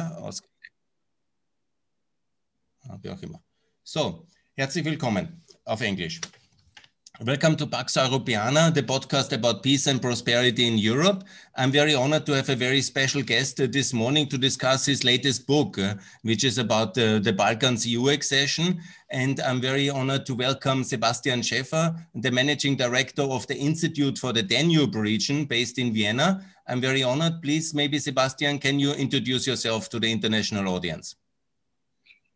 aus. Wie auch immer. So, herzlich willkommen auf Englisch. Welcome to Pax Europiana, the podcast about peace and prosperity in Europe. I'm very honored to have a very special guest this morning to discuss his latest book, which is about uh, the Balkans EU accession. And I'm very honored to welcome Sebastian Schäfer, the managing director of the Institute for the Danube region based in Vienna. I'm very honored. Please, maybe Sebastian, can you introduce yourself to the international audience?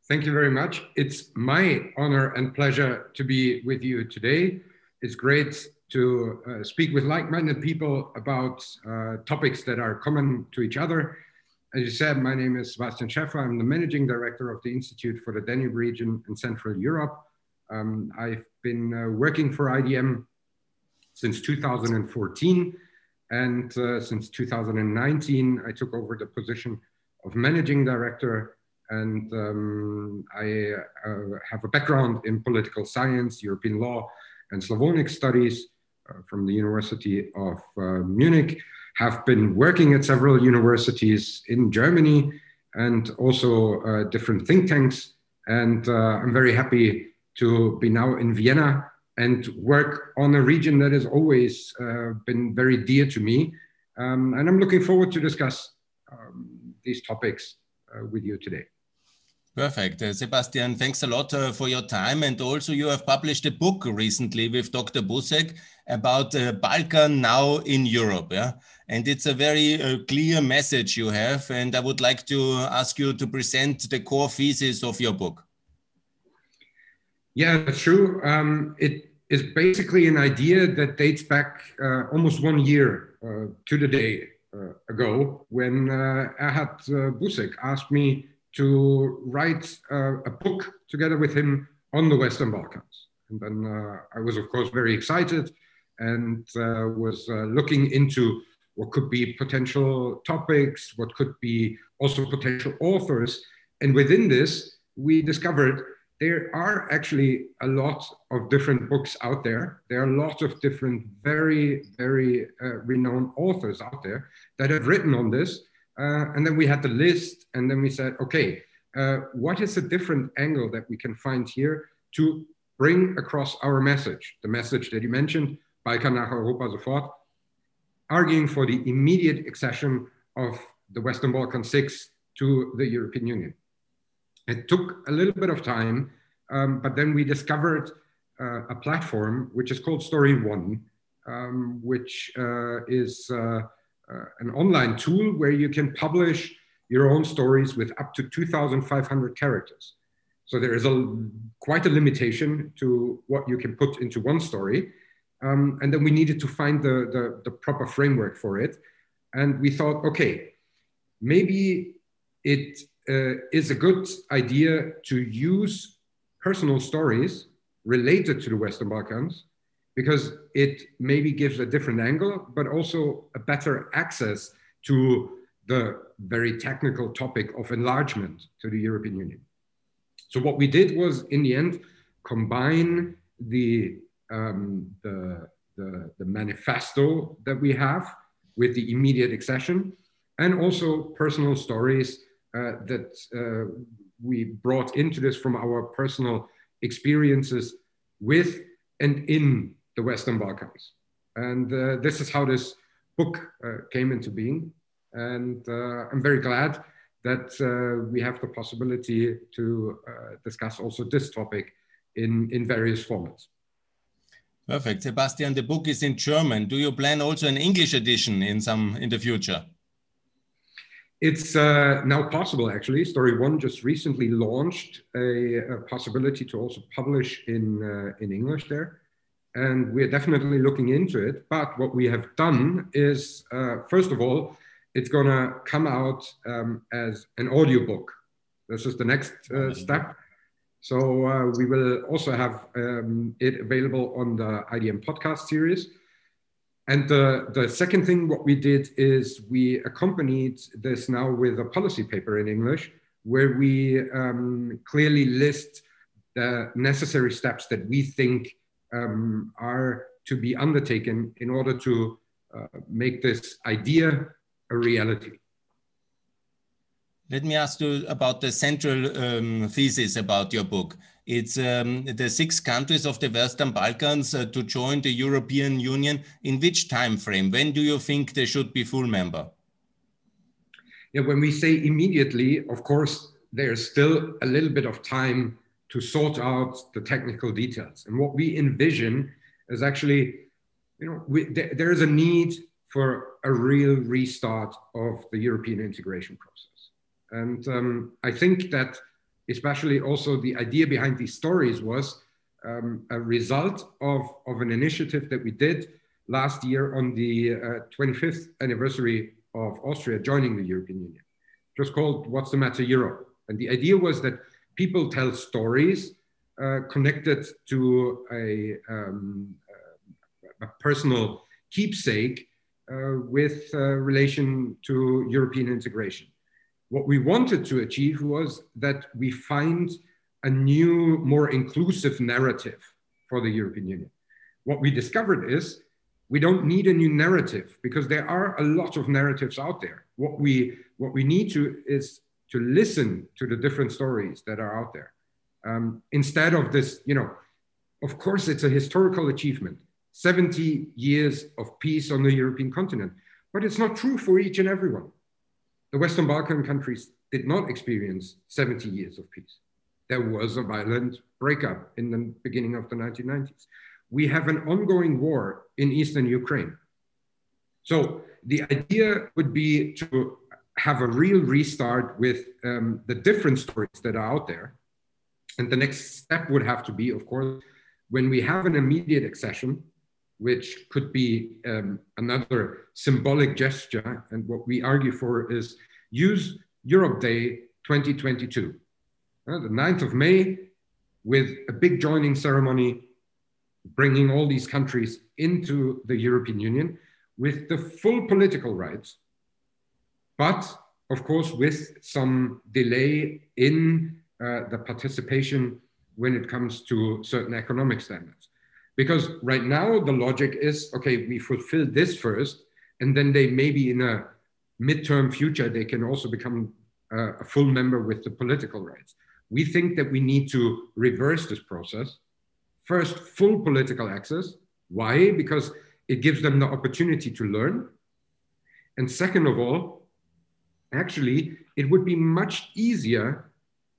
Thank you very much. It's my honor and pleasure to be with you today. It's great to uh, speak with like-minded people about uh, topics that are common to each other. As you said, my name is Sebastian Schäfer. I'm the managing director of the Institute for the Danube region in Central Europe. Um, I've been uh, working for IDM since 2014. And uh, since 2019, I took over the position of managing director. And um, I uh, have a background in political science, European law, and Slavonic Studies uh, from the University of uh, Munich, have been working at several universities in Germany and also uh, different think tanks. And I'm very happy to be now in Vienna and work on a region that has always uh, been very dear to me. Um, and I'm looking forward to discuss um, these topics uh, with you today. Perfect. Uh, Sebastian, thanks a lot uh, for your time. And also, you have published a book recently with Dr. Busek about uh, Balkan now in Europe. Yeah? And it's a very uh, clear message you have. And I would like to ask you to present the core thesis of your book. Yeah, true. Um, it is basically an idea that dates back uh, almost one year uh, to the day ago when uh, Erhard Busek asked me to write uh, a book together with him on the Western Balkans. And then uh, I was, of course, very excited and uh, was uh, looking into what could be potential topics, what could be also potential authors. And within this, we discovered there are actually a lot of different books out there. There are lots of different, very, very uh, renowned authors out there that have written on this. Uh, and then we had the list, and then we said, okay, uh, what is a different angle that we can find here to bring across our message? The message that you mentioned, Balkan nach Europa sofort, arguing for the immediate accession of the Western Balkan Six to the European Union. It took a little bit of time, um, but then we discovered uh, a platform which is called Story One, um, which uh, is uh, an online tool where you can publish your own stories with up to 2,500 characters. So there is a quite a limitation to what you can put into one story. Um, and then we needed to find the, the, the, proper framework for it. And we thought, okay, maybe it uh, is a good idea to use personal stories related to the Western Balkans because it maybe gives a different angle, but also a better access to the very technical topic of enlargement to the European Union. So what we did was, in the end, combine the, um, the, the, the manifesto that we have with the immediate accession and also personal stories uh, that uh, we brought into this from our personal experiences with and in the Western Balkans. And uh, this is how this book uh, came into being. And uh, I'm very glad that uh, we have the possibility to uh, discuss also this topic in, in various formats. Perfect. Sebastian, the book is in German. Do you plan also an English edition in some in the future? It's uh, now possible, actually. Story One just recently launched a, a possibility to also publish in uh, in English there and we're definitely looking into it. But what we have done is, uh, first of all, it's going to come out um, as an audiobook. This is the next uh, step. So uh, we will also have um, it available on the IDM podcast series. And the, the second thing, what we did is we accompanied this now with a policy paper in English, where we um, clearly list the necessary steps that we think um, are to be undertaken in order to uh, make this idea a reality. Let me ask you about the central um, thesis about your book. It's um, the six countries of the Western Balkans uh, to join the European Union. In which time frame? When do you think they should be full member? Yeah, when we say immediately, of course, there's still a little bit of time to sort out the technical details. And what we envision is actually, you know, we, th there is a need for a real restart of the European integration process. And um, I think that especially also the idea behind these stories was um, a result of, of an initiative that we did last year on the uh, 25th anniversary of Austria joining the European Union. Was called What's the Matter Europe? And the idea was that people tell stories uh, connected to a, um, a personal keepsake uh, with uh, relation to European integration. What we wanted to achieve was that we find a new, more inclusive narrative for the European Union. What we discovered is we don't need a new narrative because there are a lot of narratives out there. What we, what we need to is to listen to the different stories that are out there. Um, instead of this, you know, of course, it's a historical achievement 70 years of peace on the European continent, but it's not true for each and everyone. The Western Balkan countries did not experience 70 years of peace. There was a violent breakup in the beginning of the 1990s. We have an ongoing war in Eastern Ukraine. So the idea would be to have a real restart with um, the different stories that are out there. And the next step would have to be, of course, when we have an immediate accession, which could be um, another symbolic gesture. And what we argue for is use Europe Day 2022, uh, the 9th of May, with a big joining ceremony, bringing all these countries into the European Union with the full political rights, but of course with some delay in uh, the participation when it comes to certain economic standards. Because right now the logic is, okay, we fulfill this first, and then they maybe in a midterm future, they can also become uh, a full member with the political rights. We think that we need to reverse this process. First, full political access. Why? Because it gives them the opportunity to learn. And second of all, actually, it would be much easier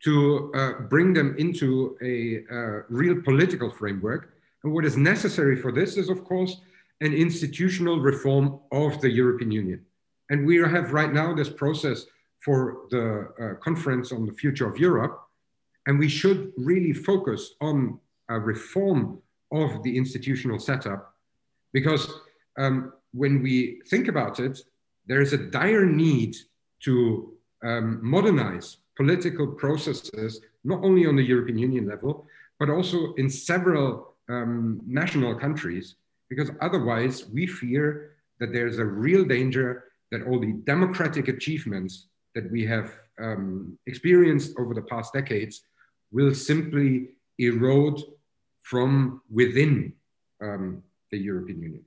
to uh, bring them into a uh, real political framework and what is necessary for this is, of course, an institutional reform of the European Union. And we have right now this process for the uh, conference on the future of Europe. And we should really focus on a reform of the institutional setup because um, when we think about it, there is a dire need to um, modernize political processes, not only on the European Union level, but also in several um, national countries, because otherwise we fear that there's a real danger that all the democratic achievements that we have um, experienced over the past decades will simply erode from within um, the European Union.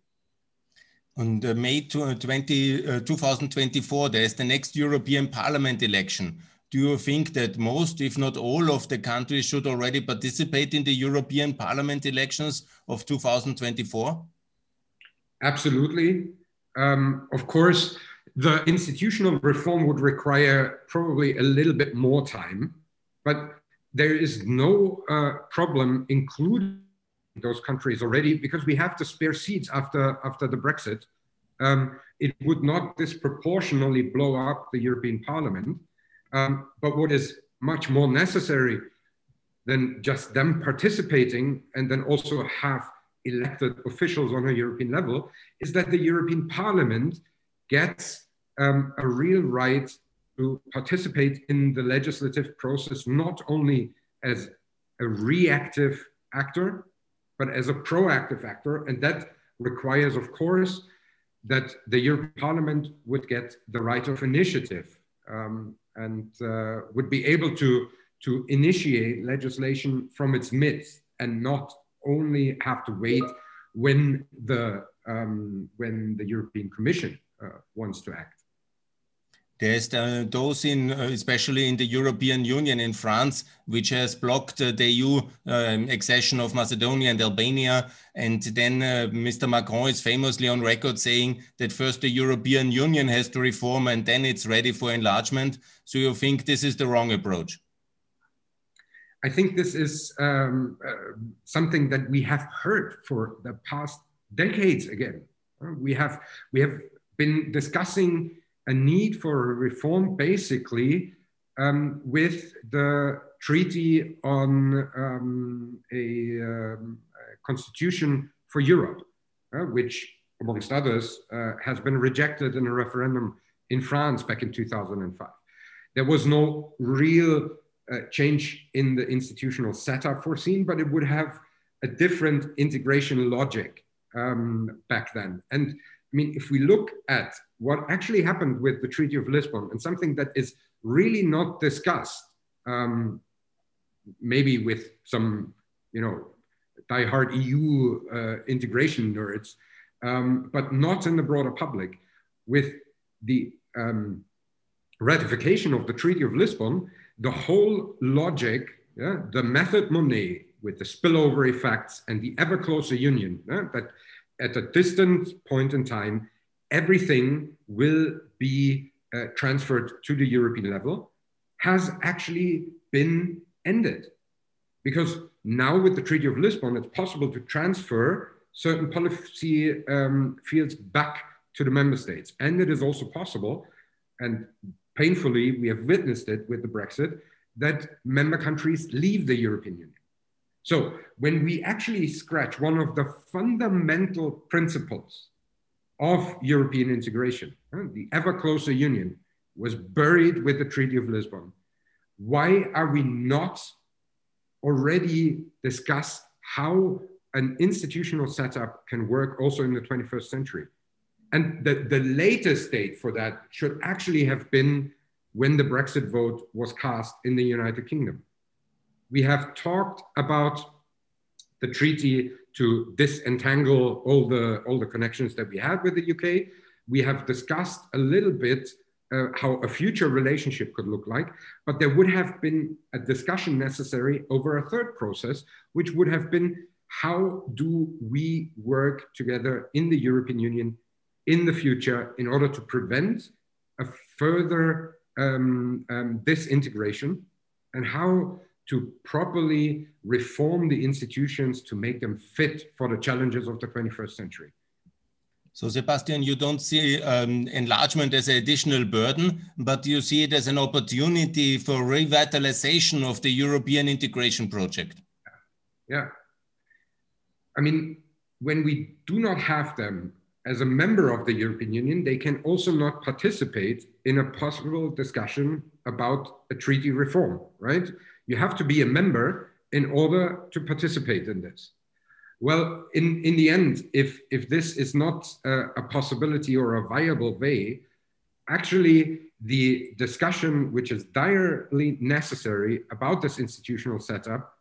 On uh, May 20, uh, 2024, there is the next European Parliament election do you think that most, if not all, of the countries should already participate in the European Parliament elections of 2024? Absolutely. Um, of course, the institutional reform would require probably a little bit more time, but there is no uh, problem including those countries already because we have to spare seats after, after the Brexit. Um, it would not disproportionately blow up the European Parliament. Um, but what is much more necessary than just them participating and then also have elected officials on a European level is that the European Parliament gets um, a real right to participate in the legislative process, not only as a reactive actor, but as a proactive actor. And that requires, of course, that the European Parliament would get the right of initiative. Um, and uh, would be able to, to initiate legislation from its midst and not only have to wait when the, um, when the European Commission uh, wants to act. There's uh, those in, uh, especially in the European Union, in France, which has blocked uh, the EU um, accession of Macedonia and Albania. And then Mr. Macron is famously on record saying that first the European Union has to reform and then it's ready for enlargement. So you think this is the wrong approach? I think this is um, something that we have heard for the past decades again. we have we have been discussing a need for a reform basically um, with the treaty on um, a, um, a, constitution for Europe, uh, which, amongst others, uh, has been rejected in a referendum in France back in 2005. There was no real uh, change in the institutional setup foreseen, but it would have a different integration logic um, back then. And I mean, if we look at what actually happened with the Treaty of Lisbon and something that is really not discussed, um, maybe with some, you know, die-hard EU uh, integration nerds, um, but not in the broader public, with the um, ratification of the Treaty of Lisbon, the whole logic, yeah, the method Monnet with the spillover effects and the ever closer union, yeah, that at a distant point in time, everything will be uh, transferred to the European level, has actually been ended. Because now with the Treaty of Lisbon, it's possible to transfer certain policy um, fields back to the member states. And it is also possible, and painfully we have witnessed it with the Brexit, that member countries leave the European Union. So when we actually scratch one of the fundamental principles of European integration, the ever closer union was buried with the Treaty of Lisbon. Why are we not already discuss how an institutional setup can work also in the 21st century? And the, the latest date for that should actually have been when the Brexit vote was cast in the United Kingdom we have talked about the treaty to disentangle all the, all the connections that we had with the UK. We have discussed a little bit uh, how a future relationship could look like, but there would have been a discussion necessary over a third process, which would have been how do we work together in the European Union in the future in order to prevent a further um, um, disintegration and how to properly reform the institutions to make them fit for the challenges of the 21st century. So, Sebastian, you don't see um, enlargement as an additional burden, but you see it as an opportunity for revitalization of the European integration project. Yeah. I mean, when we do not have them as a member of the European Union, they can also not participate in a possible discussion about a treaty reform, right? You have to be a member in order to participate in this. Well, in, in the end, if, if this is not a, a possibility or a viable way, actually the discussion which is direly necessary about this institutional setup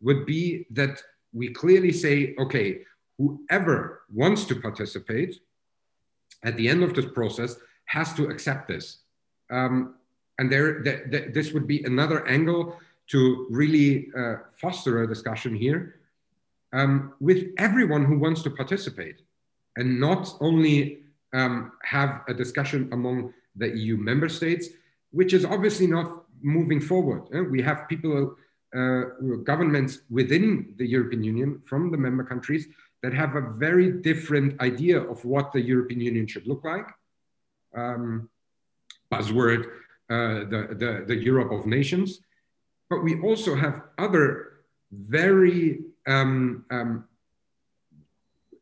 would be that we clearly say, okay, whoever wants to participate at the end of this process has to accept this. Um, and there, th th this would be another angle to really uh, foster a discussion here um, with everyone who wants to participate and not only um, have a discussion among the EU member states, which is obviously not moving forward. Uh, we have people, uh, governments within the European Union from the member countries that have a very different idea of what the European Union should look like. Um, buzzword, uh, the, the, the Europe of nations. But we also have other very um, um,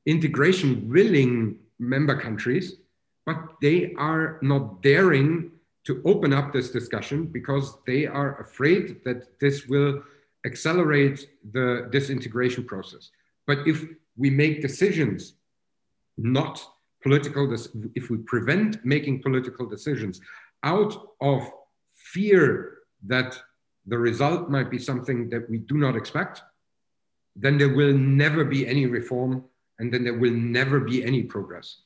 integration willing member countries, but they are not daring to open up this discussion because they are afraid that this will accelerate the disintegration process. But if we make decisions, not political, if we prevent making political decisions out of fear that the result might be something that we do not expect, then there will never be any reform and then there will never be any progress.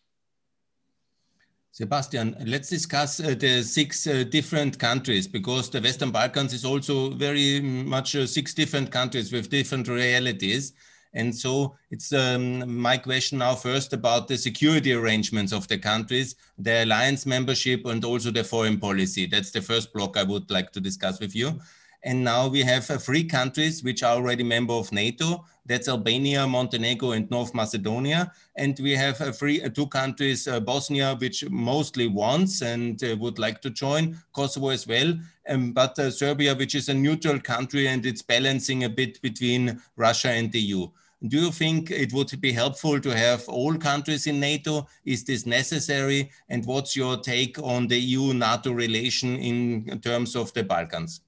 Sebastian, let's discuss uh, the six uh, different countries because the Western Balkans is also very much uh, six different countries with different realities. And so it's um, my question now first about the security arrangements of the countries, the alliance membership, and also the foreign policy. That's the first block I would like to discuss with you. And now we have uh, three countries which are already member of NATO. That's Albania, Montenegro, and North Macedonia. And we have uh, three, uh, two countries, Bosnia, which mostly wants and would like to join, Kosovo as well. Um, but Serbia, which is a neutral country and it's balancing a bit between Russia and the EU. Do you think it would be helpful to have all countries in NATO? Is this necessary? And what's your take on the EU-NATO relation in terms of the Balkans?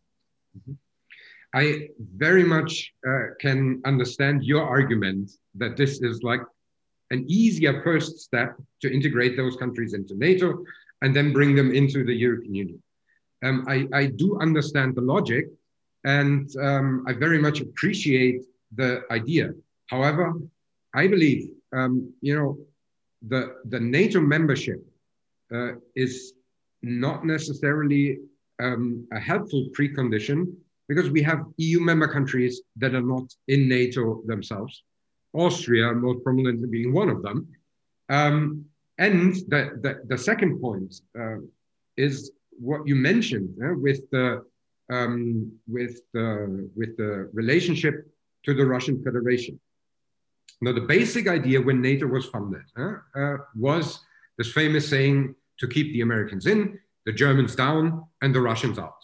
I very much uh, can understand your argument that this is like an easier first step to integrate those countries into NATO and then bring them into the European Union. Um, I, I, do understand the logic and um, I very much appreciate the idea. However, I believe, um, you know, the, the NATO membership uh, is not necessarily um, a helpful precondition because we have EU member countries that are not in NATO themselves, Austria most prominently being one of them. Um, and the, the, the, second point uh, is what you mentioned uh, with, the, um, with, the, with the relationship to the Russian Federation. Now, the basic idea when NATO was funded uh, uh was this famous saying to keep the Americans in, the Germans down, and the Russians out.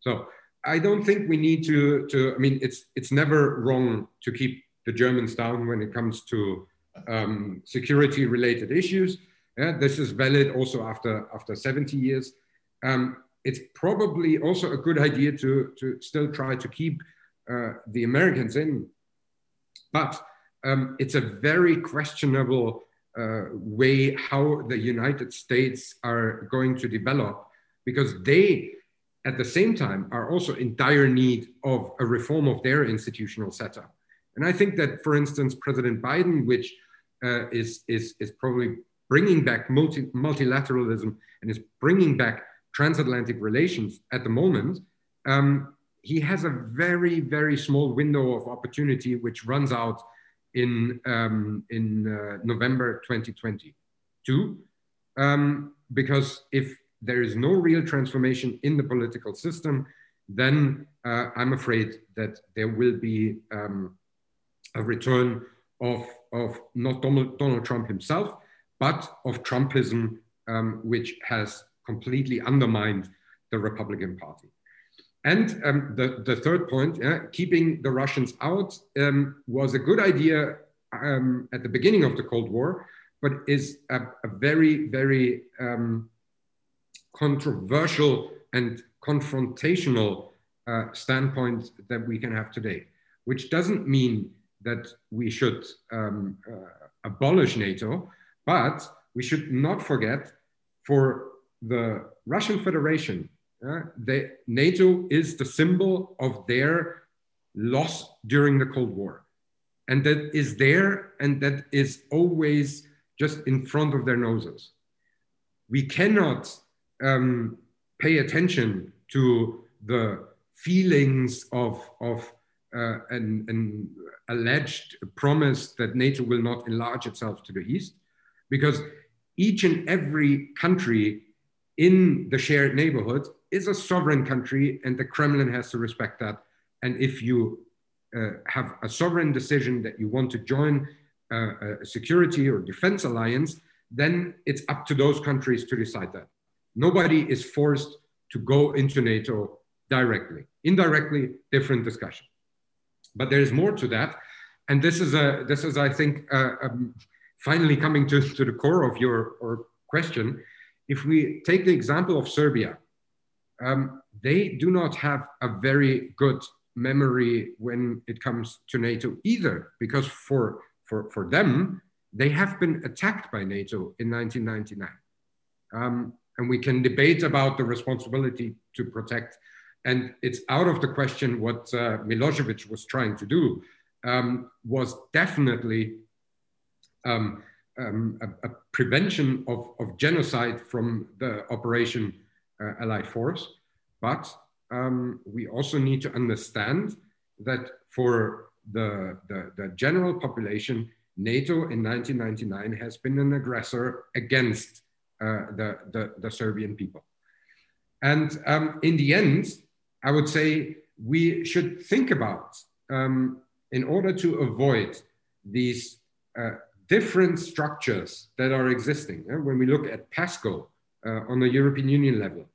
So I don't think we need to, to I mean, it's, it's never wrong to keep the Germans down when it comes to um, security related issues. Yeah, this is valid also after, after 70 years. Um, it's probably also a good idea to, to still try to keep uh, the Americans in. But um, it's a very questionable way how the United States are going to develop because they, at the same time, are also in dire need of a reform of their institutional setup. And I think that, for instance, President Biden, which uh, is, is, is probably bringing back multi, multilateralism and is bringing back transatlantic relations at the moment, um, he has a very, very small window of opportunity which runs out in, um, in uh, November 2022. Um, because if there is no real transformation in the political system, then uh, I'm afraid that there will be um, a return of, of not Donald, Donald Trump himself, but of Trumpism, um, which has completely undermined the Republican Party. And um, the, the third point, uh, keeping the Russians out um, was a good idea um, at the beginning of the Cold War, but is a, a very, very um, controversial and confrontational uh, standpoint that we can have today, which doesn't mean that we should um, uh, abolish NATO, but we should not forget for the Russian Federation uh, they, NATO is the symbol of their loss during the Cold War. And that is there and that is always just in front of their noses. We cannot um, pay attention to the feelings of, of uh, an, an alleged promise that NATO will not enlarge itself to the east, because each and every country in the shared neighborhood is a sovereign country and the Kremlin has to respect that. And if you uh, have a sovereign decision that you want to join uh, a security or defense alliance, then it's up to those countries to decide that. Nobody is forced to go into NATO directly. Indirectly, different discussion. But there is more to that. And this is, a, this is I think, uh, um, finally coming to, to the core of your or question. If we take the example of Serbia, um, they do not have a very good memory when it comes to NATO either, because for, for, for them, they have been attacked by NATO in 1999. Um, and we can debate about the responsibility to protect. And it's out of the question what uh, Milosevic was trying to do um, was definitely um, um, a, a, prevention of, of genocide from the Operation Allied Force, but um, we also need to understand that for the, the, the, general population, NATO in 1999 has been an aggressor against uh, the, the, the, Serbian people. And um, in the end, I would say we should think about, um, in order to avoid these uh, different structures that are existing, yeah? when we look at PESCO uh, on the European Union level,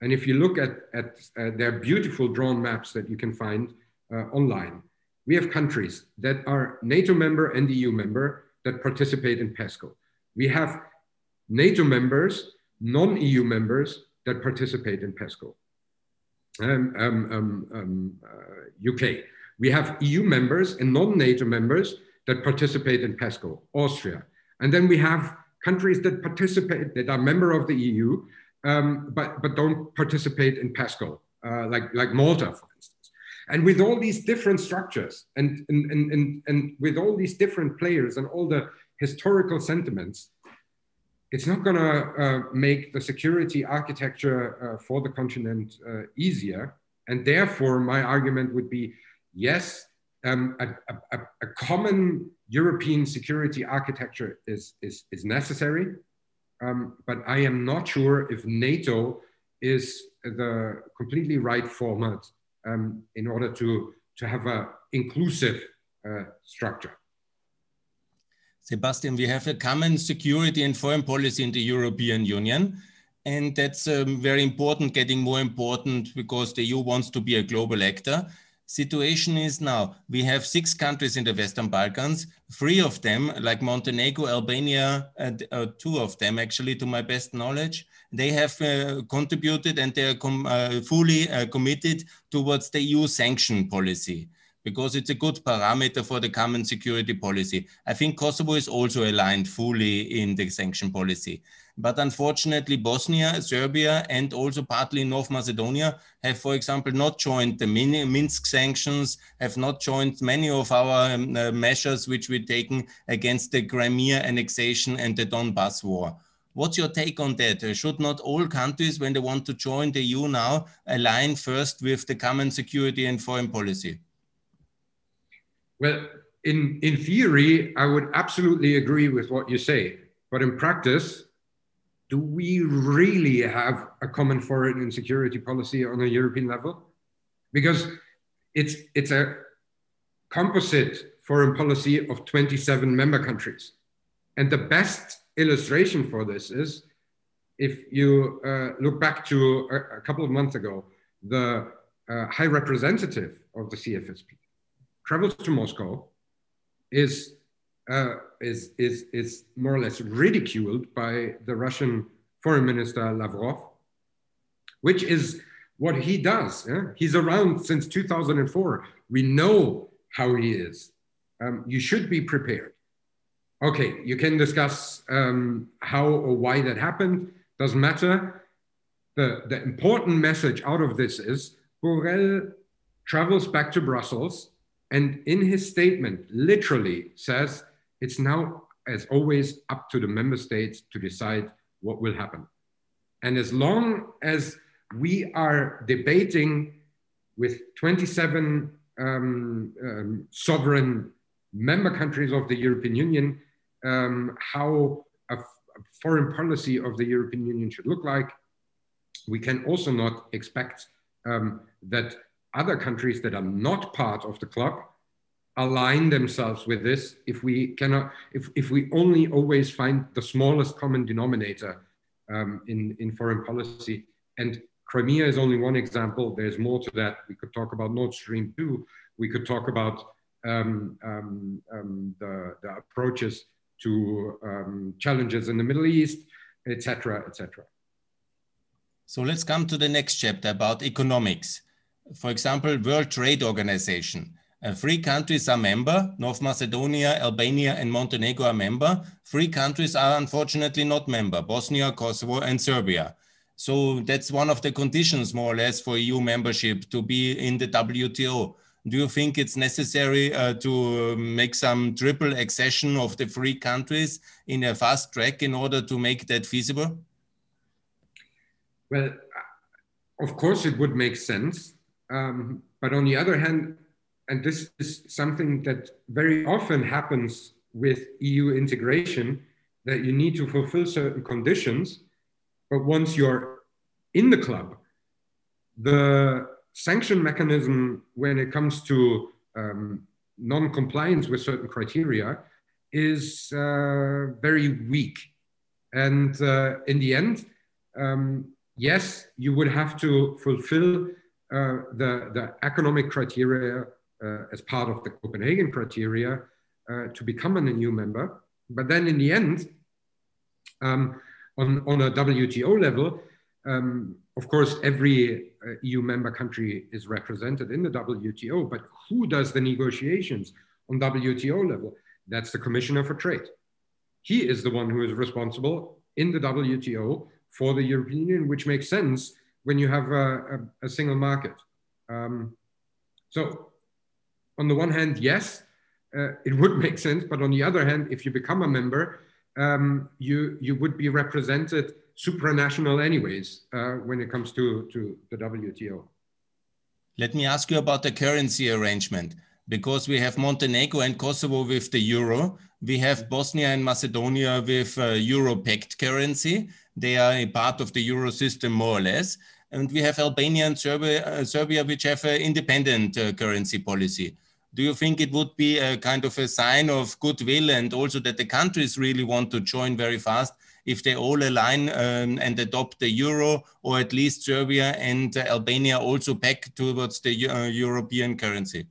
and if you look at, at uh, their beautiful drawn maps that you can find uh, online, we have countries that are NATO member and EU member that participate in PESCO. We have NATO members, non-EU members that participate in PESCO. Um, um, um, um uh, UK. We have EU members and non-NATO members that participate in PESCO, Austria. And then we have countries that participate, that are member of the EU, um, but, but don't participate in PESCO, uh, like, like Malta, for instance. And with all these different structures and, and, and, and, and with all these different players and all the historical sentiments, it's not going to uh, make the security architecture uh, for the continent uh, easier. And therefore, my argument would be yes, um, a, a, a, common European security architecture is, is, is necessary. Um, but I am not sure if NATO is the completely right format um, in order to, to have an inclusive uh, structure. Sebastian, we have a common security and foreign policy in the European Union. And that's um, very important, getting more important because the EU wants to be a global actor situation is now we have six countries in the Western Balkans, three of them, like Montenegro, Albania, and uh, two of them actually, to my best knowledge, they have uh, contributed and they are com uh, fully uh, committed towards the EU sanction policy because it's a good parameter for the common security policy. I think Kosovo is also aligned fully in the sanction policy. But unfortunately, Bosnia, Serbia, and also partly North Macedonia have, for example, not joined the Minsk sanctions, have not joined many of our um, uh, measures which we've taken against the Crimea annexation and the Donbass war. What's your take on that? Uh, should not all countries, when they want to join the EU now, align first with the common security and foreign policy? Well, in, in theory, I would absolutely agree with what you say. But in practice, do we really have a common foreign and security policy on a European level? Because it's, it's a composite foreign policy of 27 member countries. And the best illustration for this is if you uh, look back to a, a, couple of months ago, the uh, high representative of the CFSP travels to Moscow, is uh, is, is, is more or less ridiculed by the Russian foreign minister Lavrov, which is what he does. He's around since 2004. We know how he is. Um, you should be prepared. Okay, you can discuss um, how or why that happened, doesn't matter. The, the important message out of this is Borrell travels back to Brussels and in his statement literally says it's now, as always, up to the member states to decide what will happen. And as long as we are debating with 27 um, um, sovereign member countries of the European Union um, how a, foreign policy of the European Union should look like, we can also not expect um, that other countries that are not part of the club align themselves with this if we cannot if, if we only always find the smallest common denominator um, in in foreign policy. And crimea is only one example. There's more to that. We could talk about nord stream 2 we could talk about um, um, um the, the, approaches to um, challenges in the middle east etc etc so let's come to the next chapter about economics. For example world trade organization uh, three countries are member, North Macedonia, Albania, and Montenegro are member. Three countries are unfortunately not member, Bosnia, Kosovo, and Serbia. So that's one of the conditions, more or less, for EU membership to be in the WTO. Do you think it's necessary uh, to make some triple accession of the three countries in a fast track in order to make that feasible? Well, of course, it would make sense. Um, but on the other hand, and this is something that very often happens with EU integration, that you need to fulfill certain conditions. But once you're in the club, the sanction mechanism when it comes to um, non-compliance with certain criteria is uh, very weak. And uh, in the end, um, yes, you would have to fulfill uh, the, the economic criteria as part of the Copenhagen criteria uh, to become an EU member. But then in the end, um, on, on a WTO level, um, of course, every uh, EU member country is represented in the WTO, but who does the negotiations on WTO level? That's the Commissioner for Trade. He is the one who is responsible in the WTO for the European Union, which makes sense when you have a, a, a single market. Um, so, on the one hand, yes, uh, it would make sense, but on the other hand, if you become a member, um, you you would be represented supranational anyways uh, when it comes to to the WTO. Let me ask you about the currency arrangement because we have Montenegro and Kosovo with the euro. We have Bosnia and Macedonia with uh, euro pegged currency. They are a part of the euro system more or less. And we have Albania and Serbia, uh, Serbia which have an independent uh, currency policy. Do you think it would be a kind of a sign of goodwill and also that the countries really want to join very fast if they all align um, and adopt the euro, or at least Serbia and Albania also back towards the uh, European currency?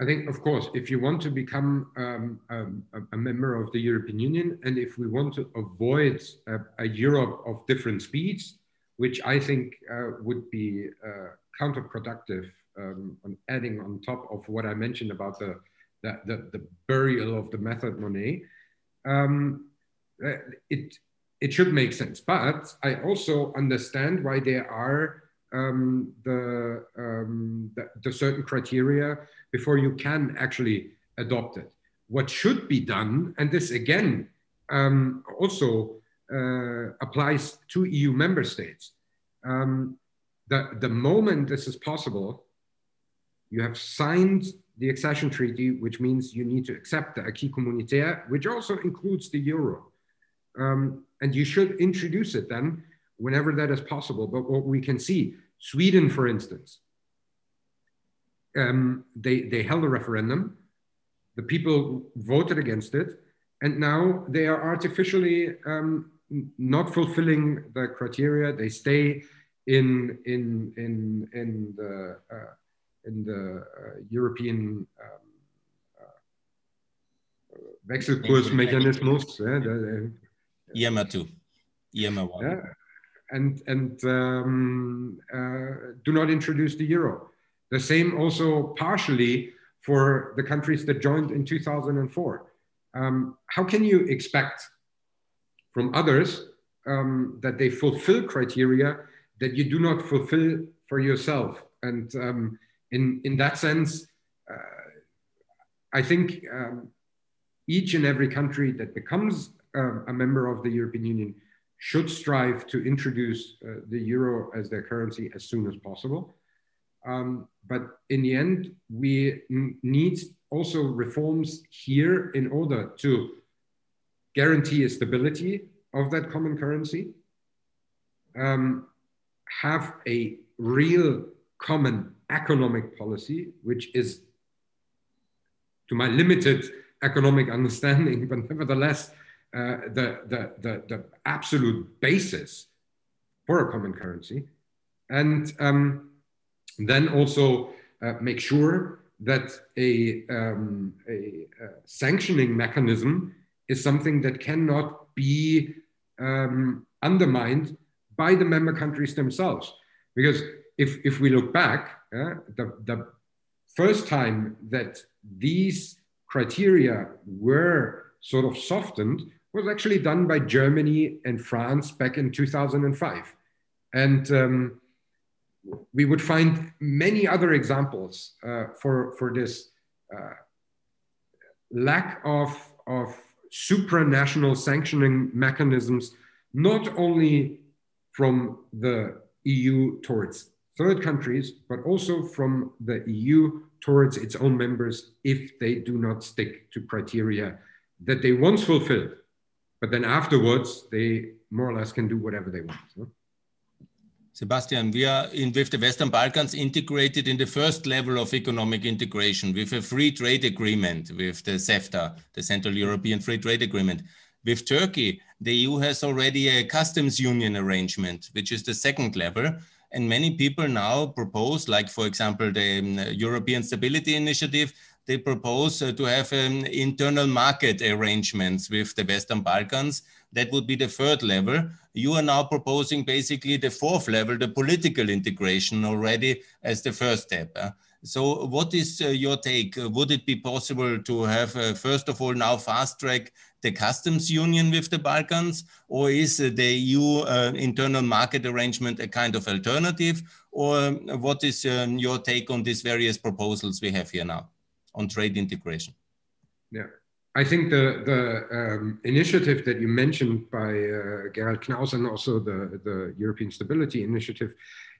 I think, of course, if you want to become um, um, a member of the European Union, and if we want to avoid a, a Europe of different speeds, which I think uh, would be uh, counterproductive um, adding on top of what I mentioned about the, the, the, the burial of the method Monnet, um, uh, it, it should make sense. But I also understand why there are um, the, um, the, the, certain criteria before you can actually adopt it. What should be done, and this again um, also uh, applies to EU member states. Um, the, the moment this is possible, you have signed the accession treaty, which means you need to accept the acquis communautaire, which also includes the euro. Um, and you should introduce it then whenever that is possible. But what we can see, Sweden, for instance, um, they, they held a referendum, the people voted against it, and now they are artificially um, not fulfilling the criteria. They stay in, in, in, in the, uh, in the uh, European um, uh, Wechselkursmechanismus. the, IMA 2, IMA 1. Yeah. And, and um, uh, do not introduce the euro. The same also partially for the countries that joined in 2004. Um, how can you expect from others um, that they fulfill criteria that you do not fulfill for yourself? And um, in, in that sense, uh, I think um, each and every country that becomes uh, a member of the European Union should strive to introduce uh, the euro as their currency as soon as possible. Um, but in the end, we need also reforms here in order to guarantee a stability of that common currency, um, have a real common economic policy, which is, to my limited economic understanding, but nevertheless, uh, the, the, the, the, absolute basis for a common currency. And um, then also uh, make sure that a, um, a, a, sanctioning mechanism is something that cannot be um, undermined by the member countries themselves. Because if, if we look back, uh, the, the first time that these criteria were sort of softened was actually done by Germany and France back in 2005. And um, we would find many other examples uh, for, for this uh, lack of, of supranational sanctioning mechanisms, not only from the EU towards third countries, but also from the EU towards its own members if they do not stick to criteria that they once fulfilled. But then afterwards, they more or less can do whatever they want. Sebastian, we are in with the Western Balkans integrated in the first level of economic integration with a free trade agreement with the CEFTA, the Central European Free Trade Agreement. With Turkey, the EU has already a customs union arrangement, which is the second level. And many people now propose, like, for example, the um, European Stability Initiative, they propose uh, to have um, internal market arrangements with the Western Balkans. That would be the third level. You are now proposing basically the fourth level, the political integration already as the first step. Uh, so, what is uh, your take? Would it be possible to have, uh, first of all, now fast track the customs union with the Balkans, or is the EU uh, internal market arrangement a kind of alternative? Or what is um, your take on these various proposals we have here now on trade integration? Yeah. I think the the um, initiative that you mentioned by uh, Gerald Knaus and also the the European Stability Initiative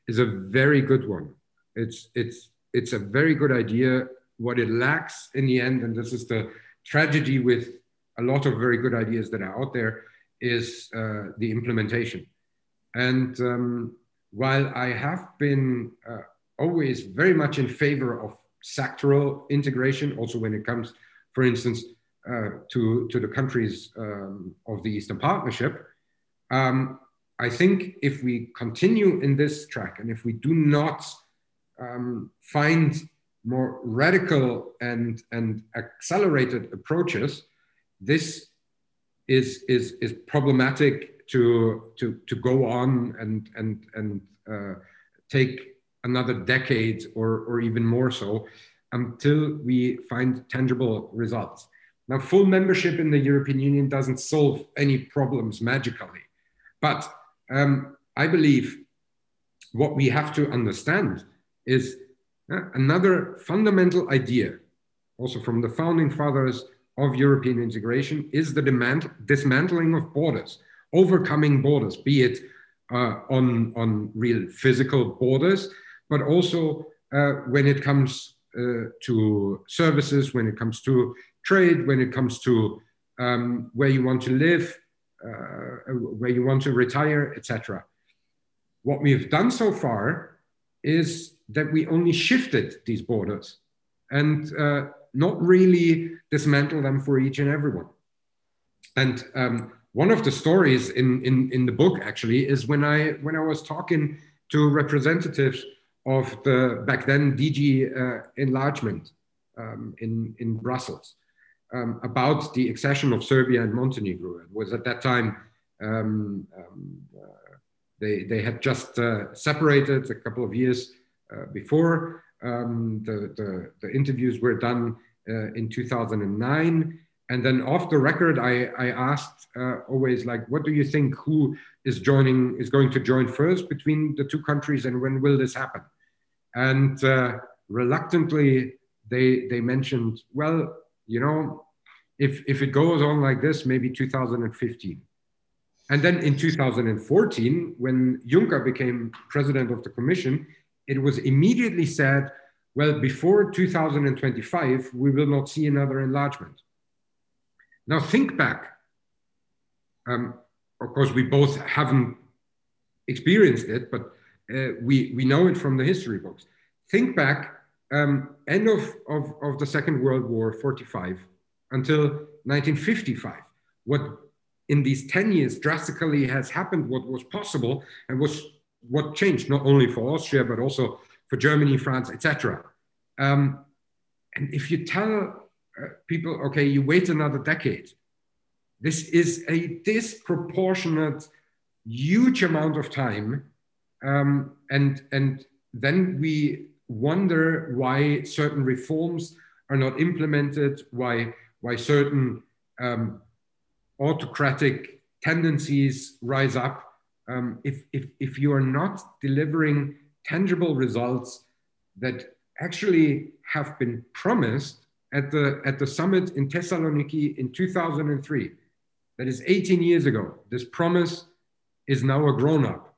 is a very good one. It's it's it's a very good idea. What it lacks in the end, and this is the tragedy with a lot of very good ideas that are out there, is uh, the implementation. And um, while I have been uh, always very much in favor of sectoral integration, also when it comes, for instance, uh, to, to the countries um, of the Eastern Partnership, um, I think if we continue in this track and if we do not um, find more radical and, and accelerated approaches, this is, is, is problematic to, to, to go on and, and, and uh, take another decade or, or even more so until we find tangible results. Now, full membership in the European Union doesn't solve any problems magically, but um, I believe what we have to understand is uh, another fundamental idea, also from the founding fathers of European integration, is the demand, dismantling of borders, overcoming borders, be it uh, on, on real physical borders, but also uh, when it comes uh, to services, when it comes to trade, when it comes to um, where you want to live, uh, where you want to retire, etc. What we've done so far is that we only shifted these borders and uh, not really dismantle them for each and everyone. And um, one of the stories in, in, in the book actually is when I when I was talking to representatives of the back then DG uh, enlargement um, in, in Brussels um, about the accession of Serbia and Montenegro. It was at that time um, um uh, they, they had just uh, separated a couple of years uh, before. Um, the, the, the, interviews were done uh, in 2009. And then off the record, I, I asked uh, always like, what do you think? Who is joining? Is going to join first between the two countries, and when will this happen? And uh, reluctantly, they they mentioned, well, you know, if if it goes on like this, maybe 2015. And then in 2014, when Juncker became president of the Commission, it was immediately said, well, before 2025, we will not see another enlargement. Now think back. Um, of course, we both haven't experienced it, but uh, we, we know it from the history books. Think back, um, end of, of, of the Second World War, 45, until 1955. What in these 10 years drastically has happened, what was possible, and was what changed, not only for Austria, but also for Germany, France, etc. Um, and if you tell uh, people, okay, you wait another decade, this is a disproportionate, huge amount of time um, and, and then we wonder why certain reforms are not implemented, why, why certain um, autocratic tendencies rise up. Um, if, if, if you are not delivering tangible results that actually have been promised at the, at the summit in Thessaloniki in 2003. That is 18 years ago. This promise is now a grown up.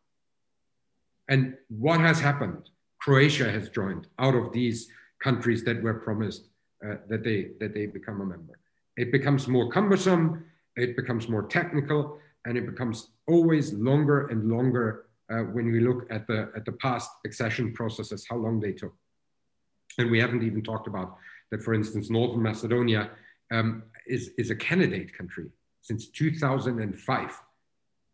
And what has happened? Croatia has joined out of these countries that were promised uh, that, they, that they become a member. It becomes more cumbersome, it becomes more technical, and it becomes always longer and longer uh, when we look at the, at the past accession processes, how long they took. And we haven't even talked about that, for instance, Northern Macedonia um, is, is a candidate country since 2005.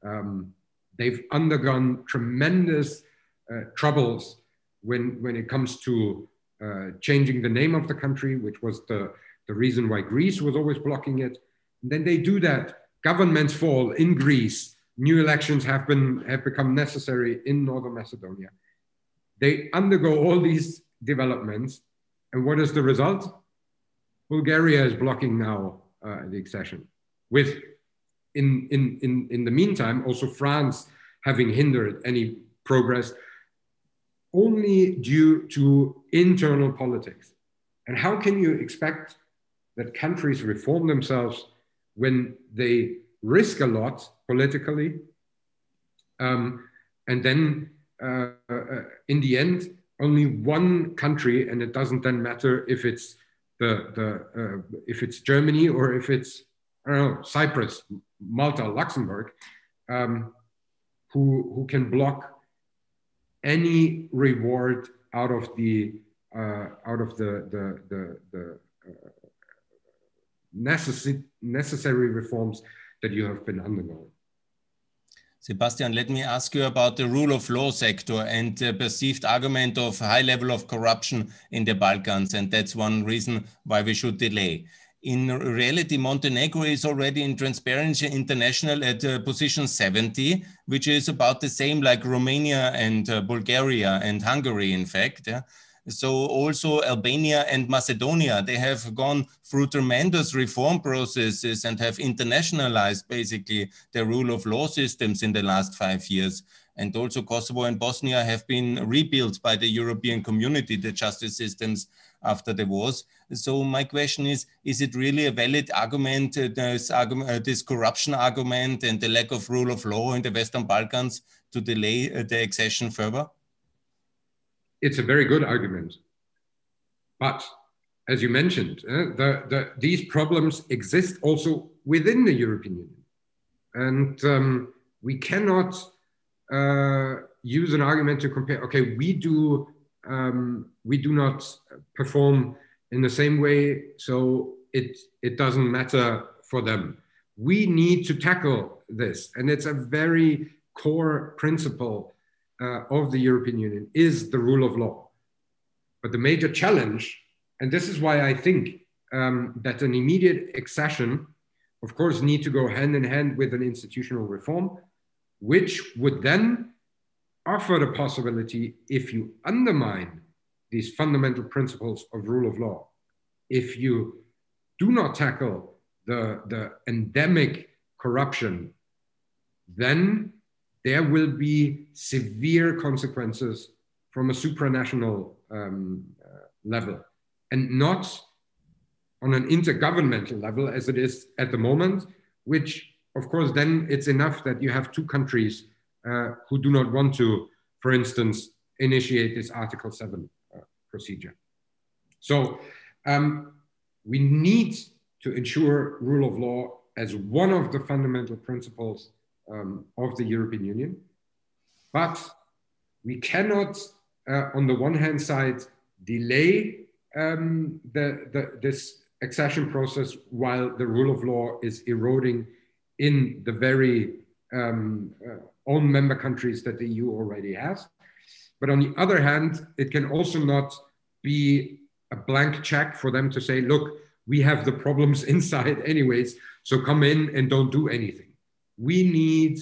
Um, they've undergone tremendous uh, troubles when, when it comes to uh, changing the name of the country, which was the, the reason why Greece was always blocking it. And then they do that. Governments fall in Greece. New elections have, been, have become necessary in Northern Macedonia. They undergo all these developments. And what is the result? Bulgaria is blocking now uh, the accession, with in, in, in, in the meantime, also France having hindered any progress only due to internal politics. And how can you expect that countries reform themselves when they risk a lot politically? Um, and then uh, uh, in the end, only one country, and it doesn't then matter if it's the, the uh, if it's Germany or if it's I don't know Cyprus, Malta, Luxembourg, um, who who can block any reward out of the uh, out of the the the, the necessary necessary reforms that you have been undergoing. Sebastian, let me ask you about the rule of law sector and the perceived argument of high level of corruption in the Balkans. And that's one reason why we should delay. In reality, Montenegro is already in Transparency International at uh, position 70, which is about the same like Romania and uh, Bulgaria and Hungary, in fact. Yeah? So also Albania and Macedonia, they have gone through tremendous reform processes and have internationalized basically the rule of law systems in the last five years. And also Kosovo and Bosnia have been rebuilt by the European community, the justice systems after the wars. So my question is, is it really a valid argument, uh, this, argument, uh, this corruption argument and the lack of rule of law in the Western Balkans to delay uh, the accession further? It's a very good argument. But as you mentioned, uh, the, the, these problems exist also within the European Union. And um, we cannot uh, use an argument to compare, okay, we do, um, we do not perform in the same way, so it, it doesn't matter for them. We need to tackle this. And it's a very core principle uh, of the European Union is the rule of law. But the major challenge, and this is why I think um, that an immediate accession, of course, need to go hand in hand with an institutional reform, which would then offer the possibility, if you undermine these fundamental principles of rule of law, if you do not tackle the, the endemic corruption, then there will be severe consequences from a supranational um, uh, level and not on an intergovernmental level as it is at the moment, which of course then it's enough that you have two countries uh, who do not want to, for instance, initiate this Article 7 uh, procedure. So um, we need to ensure rule of law as one of the fundamental principles um, of the European Union. But we cannot, uh, on the one hand side, delay um, the, the, this accession process while the rule of law is eroding in the very um, uh, own member countries that the EU already has. But on the other hand, it can also not be a blank check for them to say, look, we have the problems inside anyways, so come in and don't do anything we need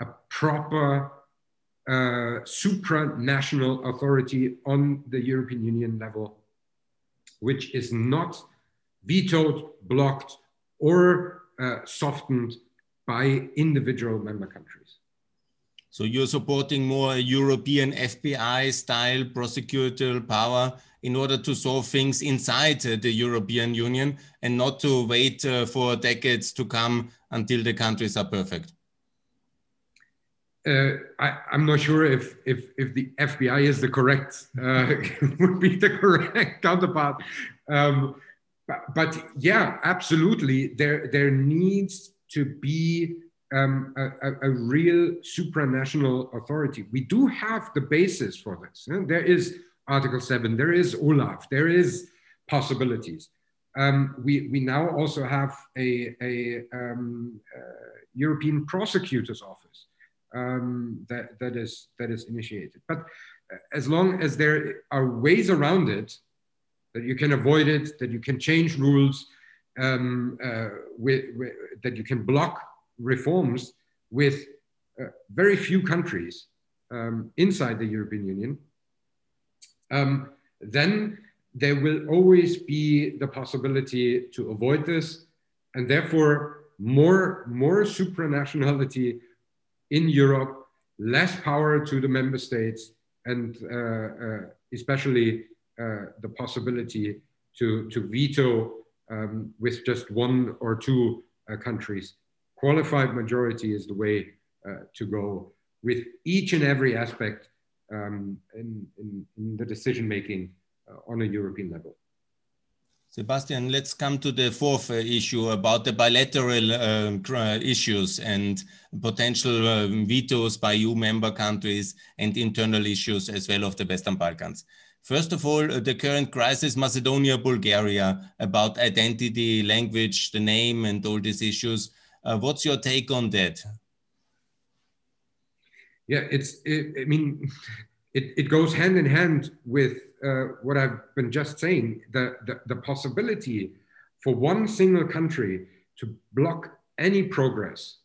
a proper uh, supranational authority on the European Union level, which is not vetoed, blocked, or uh, softened by individual member countries. So you're supporting more European FBI style prosecutorial power in order to solve things inside uh, the European Union and not to wait uh, for decades to come until the countries are perfect? Uh, I, am not sure if, if, if the FBI is the correct, uh, would be the correct counterpart. Um, but, but, yeah, absolutely. There, there needs to be um, a, a, real supranational authority. We do have the basis for this. There is Article 7, there is OLAF, there is possibilities. Um, we, we now also have a, a um, uh, European Prosecutor's Office um, that, that, is, that is initiated. But uh, as long as there are ways around it, that you can avoid it, that you can change rules, um, uh, with, with, that you can block reforms with uh, very few countries um, inside the European Union, um, then there will always be the possibility to avoid this, and therefore more, more supranationality in Europe, less power to the member states, and uh, uh, especially uh, the possibility to, to veto um, with just one or two uh, countries. Qualified majority is the way uh, to go with each and every aspect um, in, in, in, the decision making uh, on a European level. Sebastian, let's come to the fourth uh, issue about the bilateral uh, issues and potential uh, vetoes by EU member countries and internal issues as well of the Western Balkans. First of all, uh, the current crisis, Macedonia, Bulgaria, about identity, language, the name, and all these issues. Uh, what's your take on that? Yeah, it's. It, I mean, it, it goes hand in hand with uh, what I've been just saying. The, the the possibility for one single country to block any progress,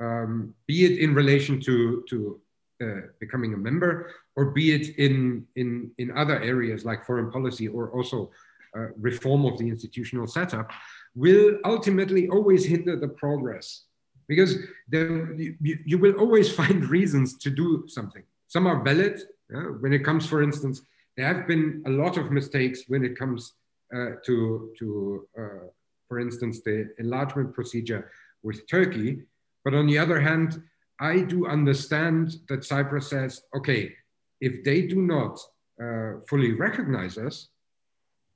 um, be it in relation to to uh, becoming a member, or be it in in in other areas like foreign policy, or also uh, reform of the institutional setup will ultimately always hinder the progress because there, you, you, will always find reasons to do something. Some are valid. when it comes, for instance, there have been a lot of mistakes when it comes uh, to, to uh, for instance, the enlargement procedure with Turkey. But on the other hand, I do understand that Cyprus says, okay, if they do not uh, fully recognize us,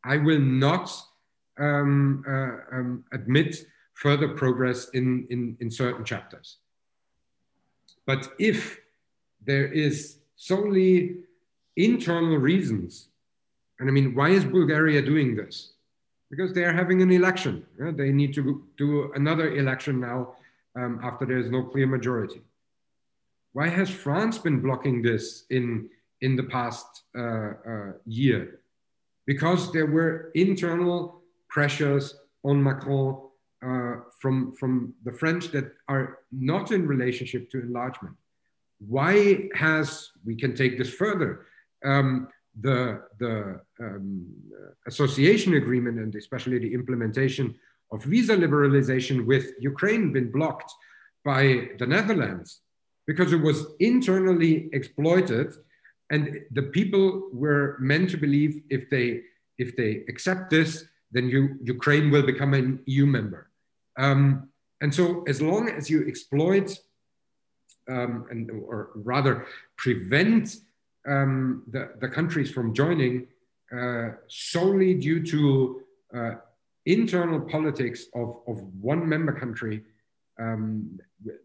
I will not um, uh, um, admit further progress in, in, in certain chapters. But if there is solely internal reasons, and I mean, why is Bulgaria doing this? Because they are having an election. Yeah? They need to do another election now um, after there is no clear majority. Why has France been blocking this in, in the past uh, uh, year? Because there were internal pressures on Macron uh, from, from the French that are not in relationship to enlargement. Why has, we can take this further, um, the, the um, association agreement and especially the implementation of visa liberalization with Ukraine been blocked by the Netherlands because it was internally exploited and the people were meant to believe if they if they accept this then you, Ukraine will become an EU member. Um, and so, as long as you exploit um, and, or rather prevent um, the, the countries from joining uh, solely due to uh, internal politics of, of one member country, um,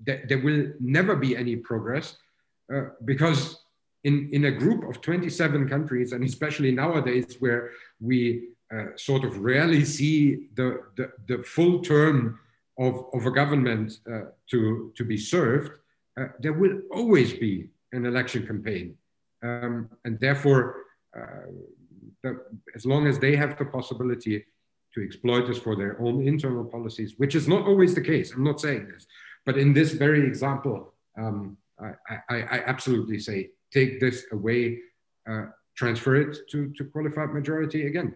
th there will never be any progress uh, because in, in a group of 27 countries, and especially nowadays where we uh, sort of rarely see the, the, the, full term of, of a government uh, to, to be served, uh, there will always be an election campaign. Um, and therefore, uh, the, as long as they have the possibility to exploit this for their own internal policies, which is not always the case, I'm not saying this, but in this very example, um, I, I, I, absolutely say take this away, uh, transfer it to, to qualified majority again.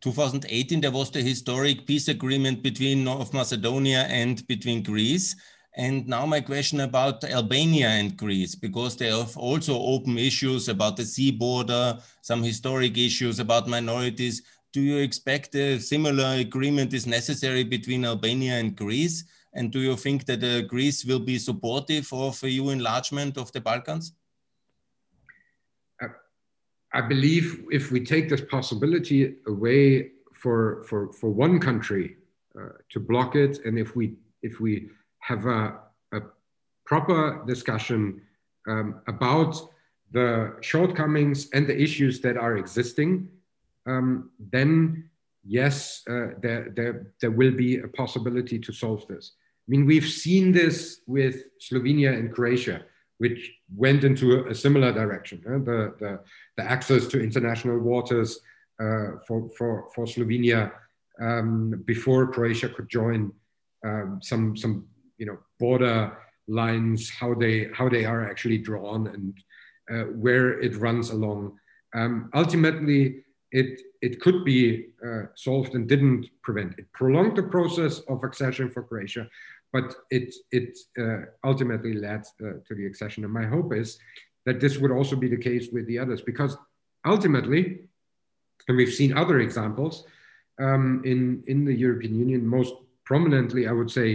2018, there was the historic peace agreement between North Macedonia and between Greece. And now my question about Albania and Greece, because they have also open issues about the sea border, some historic issues about minorities. Do you expect a similar agreement is necessary between Albania and Greece? And do you think that uh, Greece will be supportive of EU enlargement of the Balkans? I believe if we take this possibility away for, for, for one country uh, to block it, and if we, if we have a, a proper discussion um, about the shortcomings and the issues that are existing, um, then yes, uh, there, there, there will be a possibility to solve this. I mean, we've seen this with Slovenia and Croatia, which went into a, similar direction. The, the, the, access to international waters uh, for, for, for Slovenia um, before Croatia could join um, some, some you know, border lines, how they, how they are actually drawn and uh, where it runs along. Um, ultimately, it, it could be uh, solved and didn't prevent. It prolonged the process of accession for Croatia, but it, it uh, ultimately led uh, to the accession. And my hope is that this would also be the case with the others, because ultimately, and we've seen other examples um, in, in the European Union, most prominently, I would say,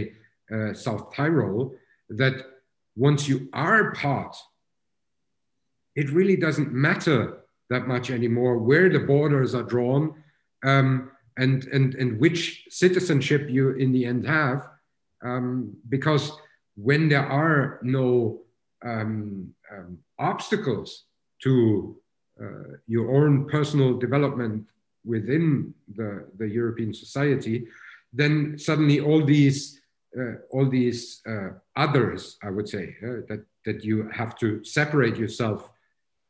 uh, South Tyrol, that once you are part, it really doesn't matter that much anymore where the borders are drawn um, and, and, and which citizenship you in the end have um, because when there are no um, um, obstacles to uh, your own personal development within the, the European society, then suddenly all these uh, all these uh, others, I would say, uh, that that you have to separate yourself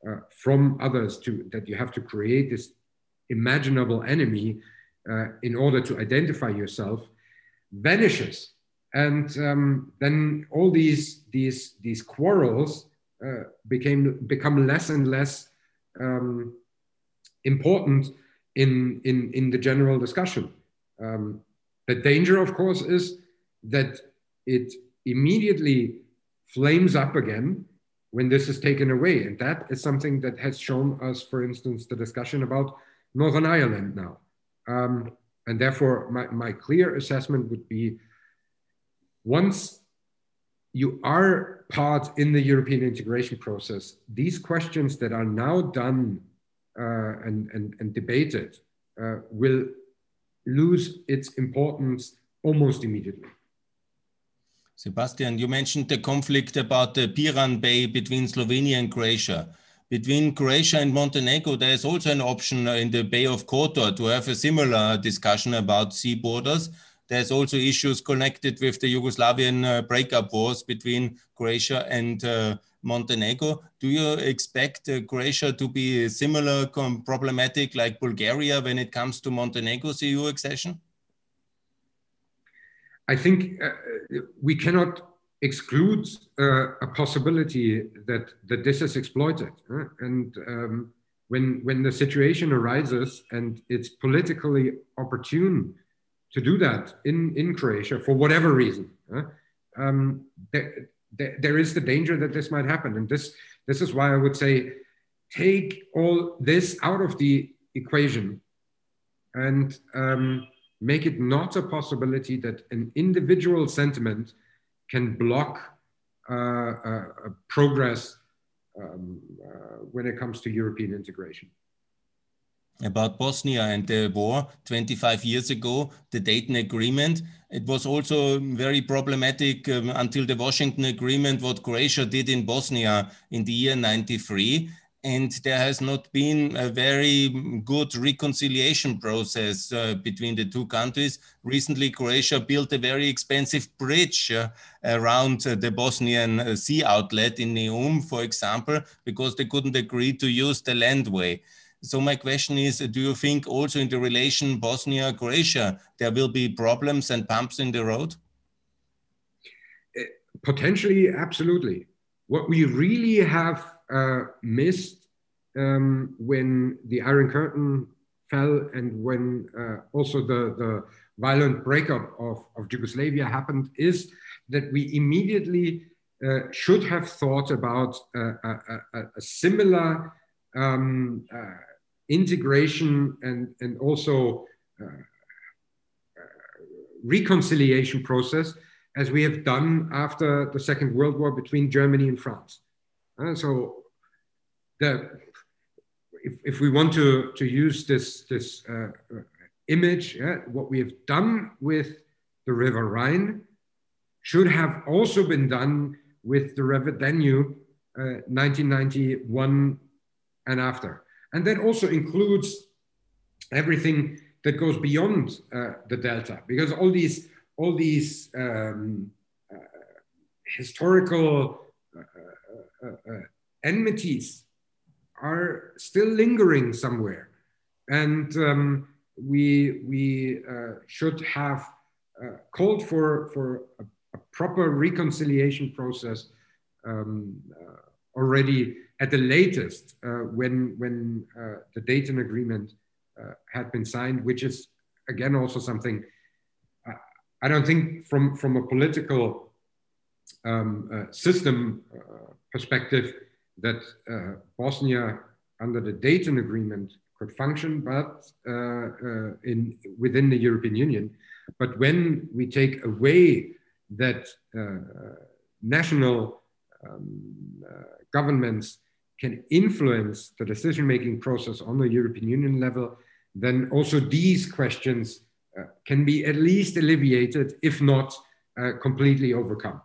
uh, from others, to that you have to create this imaginable enemy uh, in order to identify yourself, vanishes and um, then all these these these quarrels uh, became become less and less um, important in in in the general discussion. Um, the danger, of course, is that it immediately flames up again when this is taken away, and that is something that has shown us, for instance, the discussion about Northern Ireland now. Um, and therefore, my, my clear assessment would be once you are part in the European integration process, these questions that are now done uh, and, and, and, debated uh, will lose its importance almost immediately. Sebastian, you mentioned the conflict about the Piran Bay between Slovenia and Croatia. Between Croatia and Montenegro, there is also an option in the Bay of Kotor to have a similar discussion about sea borders. There's also issues connected with the Yugoslavian uh, breakup wars between Croatia and uh, Montenegro. Do you expect uh, Croatia to be similar problematic like Bulgaria when it comes to Montenegro's EU accession? I think uh, we cannot exclude uh, a possibility that, that this is exploited. And um, when, when the situation arises and it's politically opportune to do that in, in Croatia for whatever reason, uh, um, there, there, there is the danger that this might happen. And this, this is why I would say take all this out of the equation and um, make it not a possibility that an individual sentiment can block uh, uh, progress um, uh, when it comes to European integration about Bosnia and the war 25 years ago, the Dayton Agreement. It was also very problematic um, until the Washington Agreement, what Croatia did in Bosnia in the year 93. And there has not been a very good reconciliation process uh, between the two countries. Recently, Croatia built a very expensive bridge uh, around uh, the Bosnian uh, sea outlet in Neum, for example, because they couldn't agree to use the landway. So my question is, do you think also in the relation Bosnia-Croatia, there will be problems and bumps in the road? Potentially, absolutely. What we really have uh, missed um, when the Iron Curtain fell and when uh, also the, the violent breakup of, of Yugoslavia happened is that we immediately uh, should have thought about a, a, a, similar um, uh, integration and, and also uh, uh, reconciliation process as we have done after the Second World War between Germany and France. Uh, so the, if, if we want to, to use this, this uh, image, yeah, what we have done with the River Rhine should have also been done with the River Danube uh, 1991 and after. And that also includes everything that goes beyond uh, the delta, because all these all these um, uh, historical uh, uh, uh, enmities are still lingering somewhere, and um, we we should have called for for a, a, proper reconciliation process um, already at the latest uh, when when uh, the Dayton Agreement uh, had been signed, which is again also something uh, I don't think from from a political um, uh, system uh, perspective that Bosnia under the Dayton Agreement could function, but in within the European Union. But when we take away that national um, governments can influence the decision making process on the European Union level, then also these questions uh, can be at least alleviated, if not uh, completely overcome.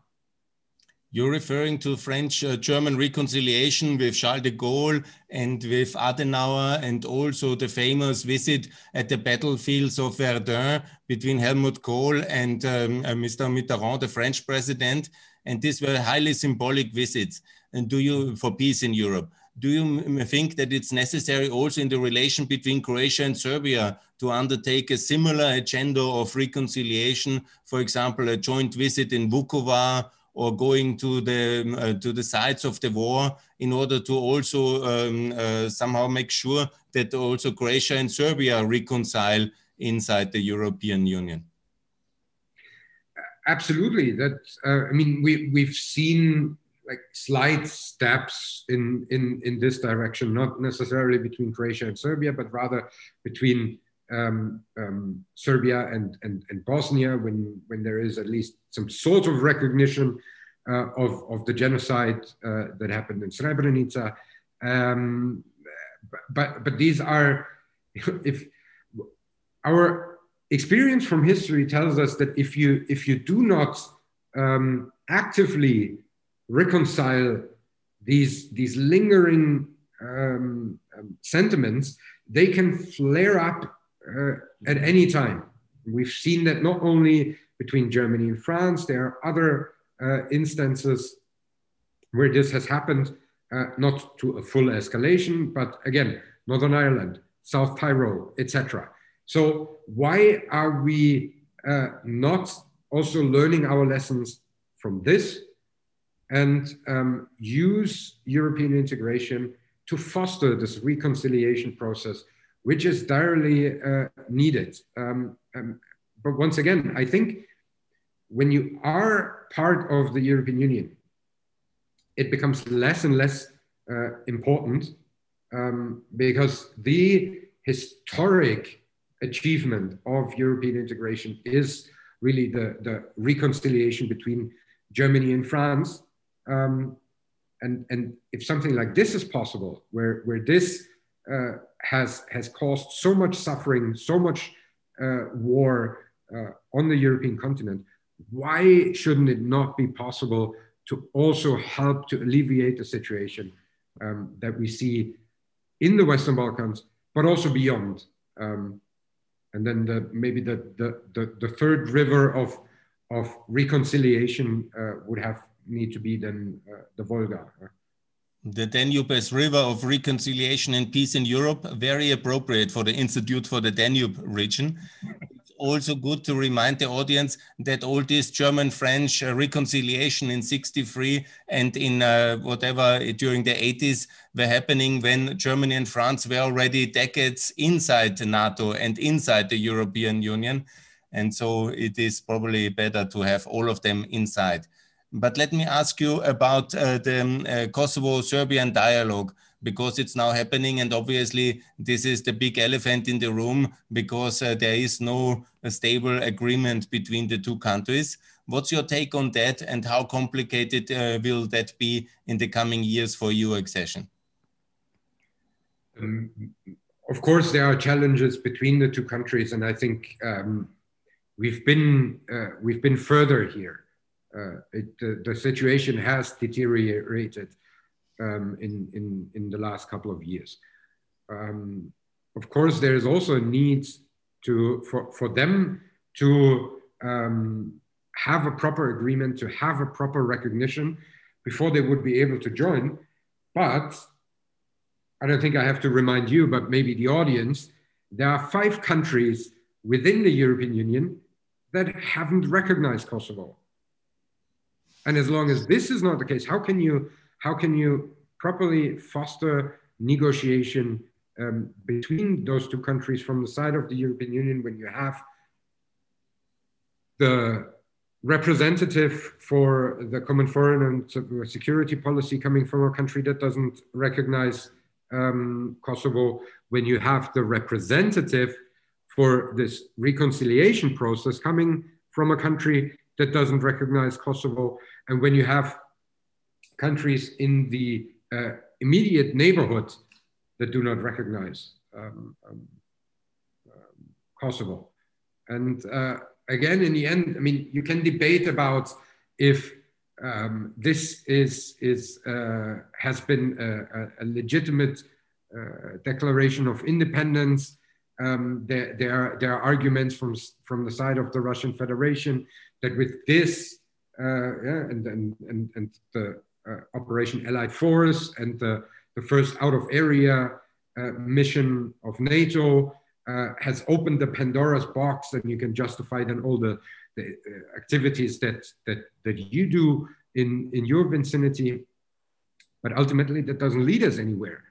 You're referring to French uh, German reconciliation with Charles de Gaulle and with Adenauer, and also the famous visit at the battlefields of Verdun between Helmut Kohl and um, uh, Mr. Mitterrand, the French president. And these were highly symbolic visits. And do you, for peace in Europe, do you think that it's necessary also in the relation between Croatia and Serbia to undertake a similar agenda of reconciliation, for example, a joint visit in Vukovar or going to the uh, to the sites of the war in order to also um, uh, somehow make sure that also Croatia and Serbia reconcile inside the European Union? Absolutely. That uh, I mean, we we've seen like slight steps in in in this direction, not necessarily between Croatia and Serbia, but rather between um, um, Serbia and, and and Bosnia, when when there is at least some sort of recognition uh, of of the genocide uh, that happened in Srebrenica. Um, but but these are if our experience from history tells us that if you if you do not um, actively reconcile these, these lingering um, um, sentiments, they can flare up uh, at any time. We've seen that not only between Germany and France, there are other uh, instances where this has happened, uh, not to a full escalation, but again, Northern Ireland, South Tyrol, etc. So why are we uh, not also learning our lessons from this and um, use European integration to foster this reconciliation process, which is direly uh, needed. Um, um, but once again, I think when you are part of the European Union, it becomes less and less uh, important um, because the historic achievement of European integration is really the, the reconciliation between Germany and France um, and, and if something like this is possible, where, where this uh, has, has caused so much suffering, so much uh, war uh, on the European continent, why shouldn't it not be possible to also help to alleviate the situation um, that we see in the Western Balkans, but also beyond? Um, and then the, maybe the, the, the, the, third river of, of reconciliation uh, would have need to be then uh, the Volga. The Danube as river of reconciliation and peace in Europe, very appropriate for the Institute for the Danube region. Also good to remind the audience that all this German-French uh, reconciliation in 63 and in uh, whatever during the 80s were happening when Germany and France were already decades inside NATO and inside the European Union. And so it is probably better to have all of them inside. But let me ask you about uh, the um, uh, Kosovo-Serbian dialogue because it's now happening and obviously this is the big elephant in the room because uh, there is no stable agreement between the two countries. What's your take on that and how complicated uh, will that be in the coming years for your accession? Um, of course, there are challenges between the two countries, and I think um, we've been uh, we've been further here. Uh, it, the, situation has deteriorated um, in, in in the last couple of years. Um, of course, there is also a need to for for them to um, have a proper agreement, to have a proper recognition before they would be able to join. But I don't think I have to remind you, but maybe the audience, there are five countries within the European Union that haven't recognized Kosovo. And as long as this is not the case, how can you, how can you properly foster negotiation um, between those two countries from the side of the European Union when you have the representative for the common foreign and security policy coming from a country that doesn't recognize um, Kosovo, when you have the representative for this reconciliation process coming from a country that doesn't recognize Kosovo, and when you have countries in the uh, immediate neighborhood that do not recognize um, um, um Kosovo. And uh, again, in the end, I mean, you can debate about if um, this is, is, uh, has been a, a legitimate uh, declaration of independence. Um, there, there, are, there are arguments from, from the side of the Russian Federation that with this uh, yeah, and, and, and, and the Operation Allied Force and the, the first out of area uh, mission of NATO, uh, has opened the Pandora's box, and you can justify then all the, the uh, activities that, that, that you do in, in your vicinity. But ultimately, that doesn't lead us anywhere.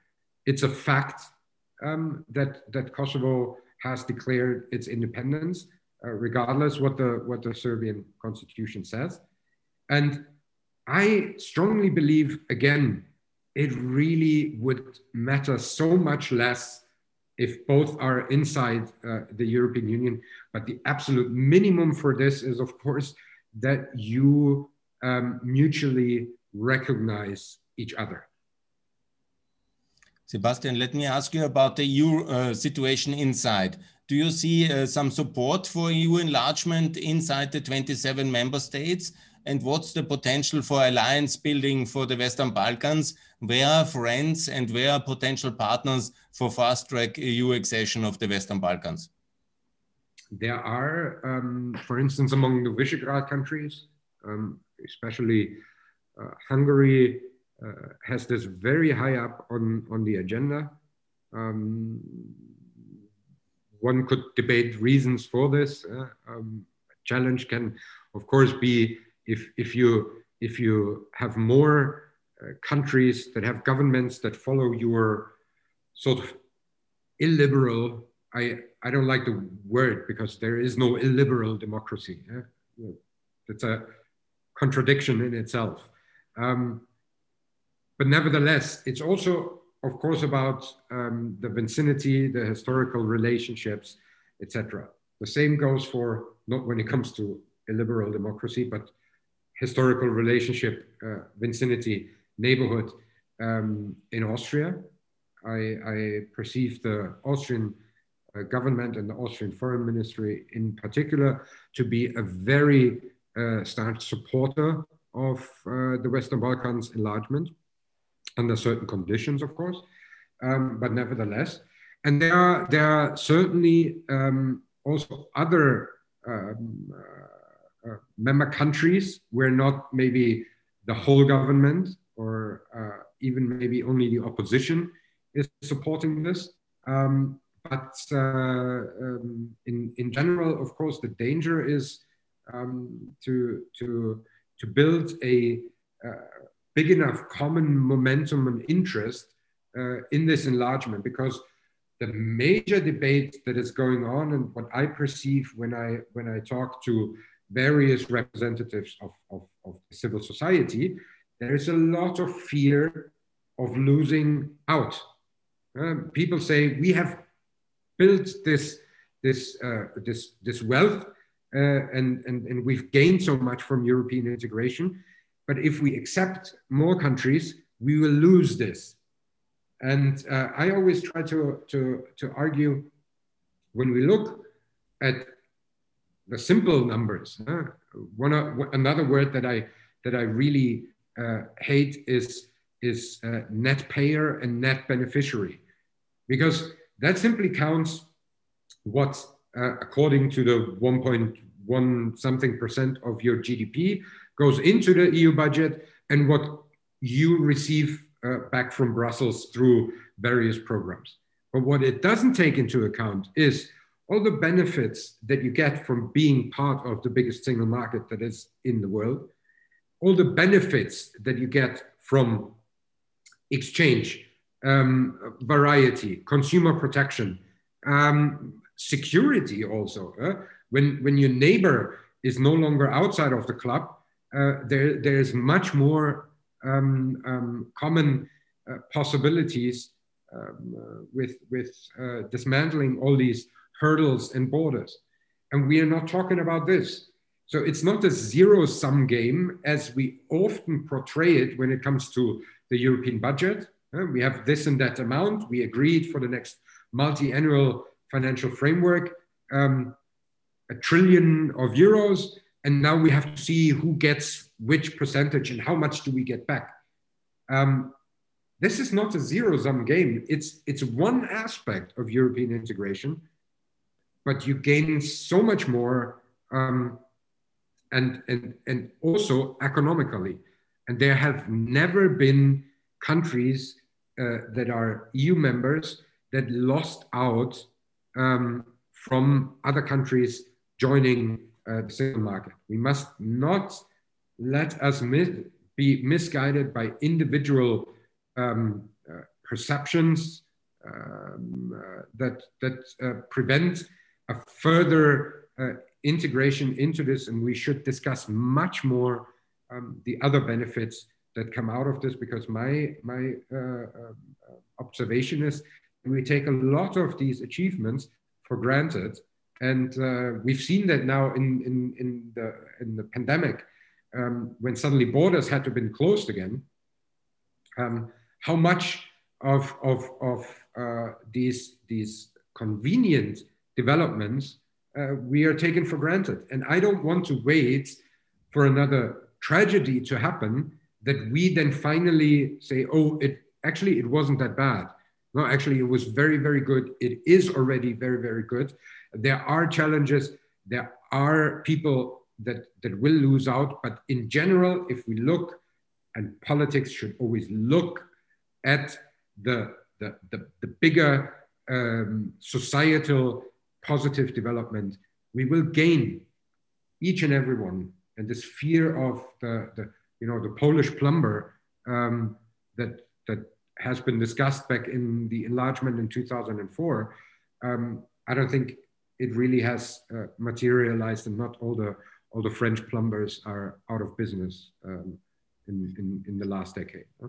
It's a fact um, that, that Kosovo has declared its independence, uh, regardless what the, what the Serbian constitution says. And I strongly believe, again, it really would matter so much less if both are inside uh, the European Union. But the absolute minimum for this is, of course, that you um, mutually recognize each other. Sebastian, let me ask you about the EU uh, situation inside. Do you see uh, some support for EU enlargement inside the 27 member states? And what's the potential for alliance building for the Western Balkans? Where are friends and where are potential partners for fast track EU accession of the Western Balkans? There are, um, for instance, among the Visegrad countries, um, especially uh, Hungary, uh, has this very high up on, on the agenda. Um, one could debate reasons for this. Uh, um, challenge can, of course, be if, if, you, if you have more uh, countries that have governments that follow your sort of illiberal, I, I don't like the word because there is no illiberal democracy. Yeah? It's a contradiction in itself. Um, but nevertheless, it's also, of course, about um, the vicinity, the historical relationships, etc. The same goes for not when it comes to illiberal democracy, but historical relationship, uh, vicinity, neighborhood um, in Austria. I, I, perceive the Austrian uh, government and the Austrian foreign ministry in particular to be a very uh, staunch supporter of uh, the Western Balkans enlargement under certain conditions, of course, um, but nevertheless. And there are, there are certainly um, also other um, uh, member countries where not maybe the whole government or uh, even maybe only the opposition is supporting this. Um, but uh, um, in, in general, of course, the danger is um, to, to, to build a uh, big enough common momentum and interest uh, in this enlargement because the major debate that is going on and what I perceive when I when I talk to various representatives of, of, of civil society, there is a lot of fear of losing out. Uh, people say we have built this this uh, this this wealth uh, and, and and we've gained so much from European integration, but if we accept more countries, we will lose this. And uh, I always try to, to, to argue when we look at the simple numbers. Uh, one another word that I that I really uh, hate is is uh, net payer and net beneficiary, because that simply counts what, uh, according to the 1.1 something percent of your GDP, goes into the EU budget and what you receive uh, back from Brussels through various programs. But what it doesn't take into account is all the benefits that you get from being part of the biggest single market that is in the world, all the benefits that you get from exchange, um, variety, consumer protection, um, security also. Uh, when, when your neighbor is no longer outside of the club, uh, there, there's much more um, um, common uh, possibilities um, uh, with, with uh, dismantling all these hurdles and borders. And we are not talking about this. So it's not a zero sum game as we often portray it when it comes to the European budget. Uh, we have this and that amount. We agreed for the next multi annual financial framework, um, a trillion of euros. And now we have to see who gets which percentage and how much do we get back. Um, this is not a zero sum game. It's, it's one aspect of European integration but you gain so much more um, and, and, and also economically. And there have never been countries uh, that are EU members that lost out um, from other countries joining uh, the single market. We must not let us mis- be misguided by individual um, uh, perceptions um, uh, that, that uh, prevent a further uh, integration into this, and we should discuss much more um, the other benefits that come out of this. Because my my uh, uh, observation is we take a lot of these achievements for granted, and uh, we've seen that now in in in the in the pandemic um, when suddenly borders had to be closed again. Um, how much of of of uh, these these convenient developments uh, we are taken for granted. And I don't want to wait for another tragedy to happen that we then finally say, oh, it actually it wasn't that bad. No, actually, it was very, very good. It is already very, very good. There are challenges. There are people that, that will lose out. But in general, if we look, and politics should always look at the, the, the, the bigger um, societal positive development, we will gain each and every one. And this fear of the, the you know, the Polish plumber um, that, that has been discussed back in the enlargement in 2004, um, I don't think it really has uh, materialized and not all the, all the French plumbers are out of business um, in, in, in the last decade. Huh?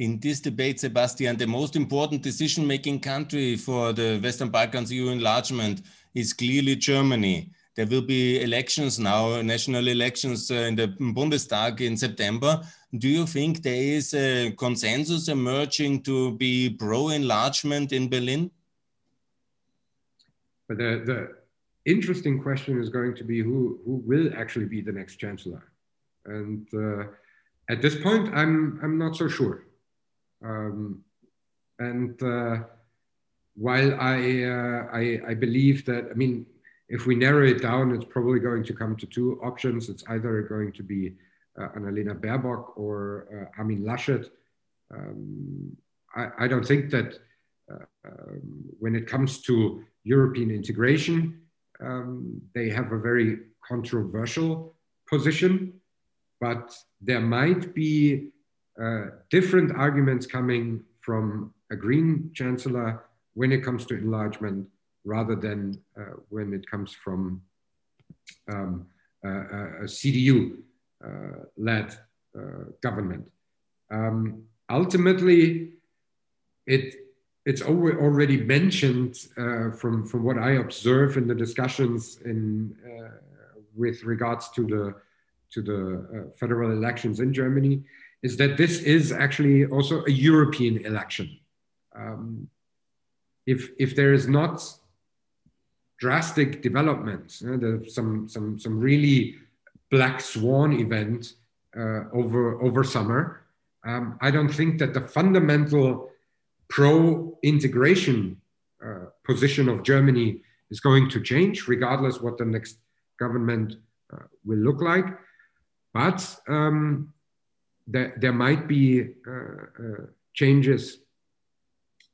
In this debate, Sebastian, the most important decision making country for the Western Balkans EU enlargement is clearly Germany. There will be elections now, national elections uh, in the Bundestag in September. Do you think there is a consensus emerging to be pro enlargement in Berlin? But the, the interesting question is going to be who, who will actually be the next chancellor. And uh, at this point, I'm, I'm not so sure. Um, and uh, while I, uh, I, I believe that, I mean, if we narrow it down, it's probably going to come to two options. It's either going to be uh, Annalena Baerbock or uh, Armin Laschet. Um, I, I, don't think that uh, um, when it comes to European integration, um, they have a very controversial position, but there might be different arguments coming from a Green chancellor when it comes to enlargement rather than uh, when it comes from um, a CDU uh, led uh, government. Um, ultimately, it it's already mentioned uh, from from what I observe in the discussions in with regards to the to the federal elections in Germany is that this is actually also a European election. Um, if, if there is not drastic developments, uh, some, some, some really black swan event uh, over, over summer, um, I don't think that the fundamental pro integration uh, position of Germany is going to change, regardless what the next government uh, will look like. But um, there, there might be uh, uh, changes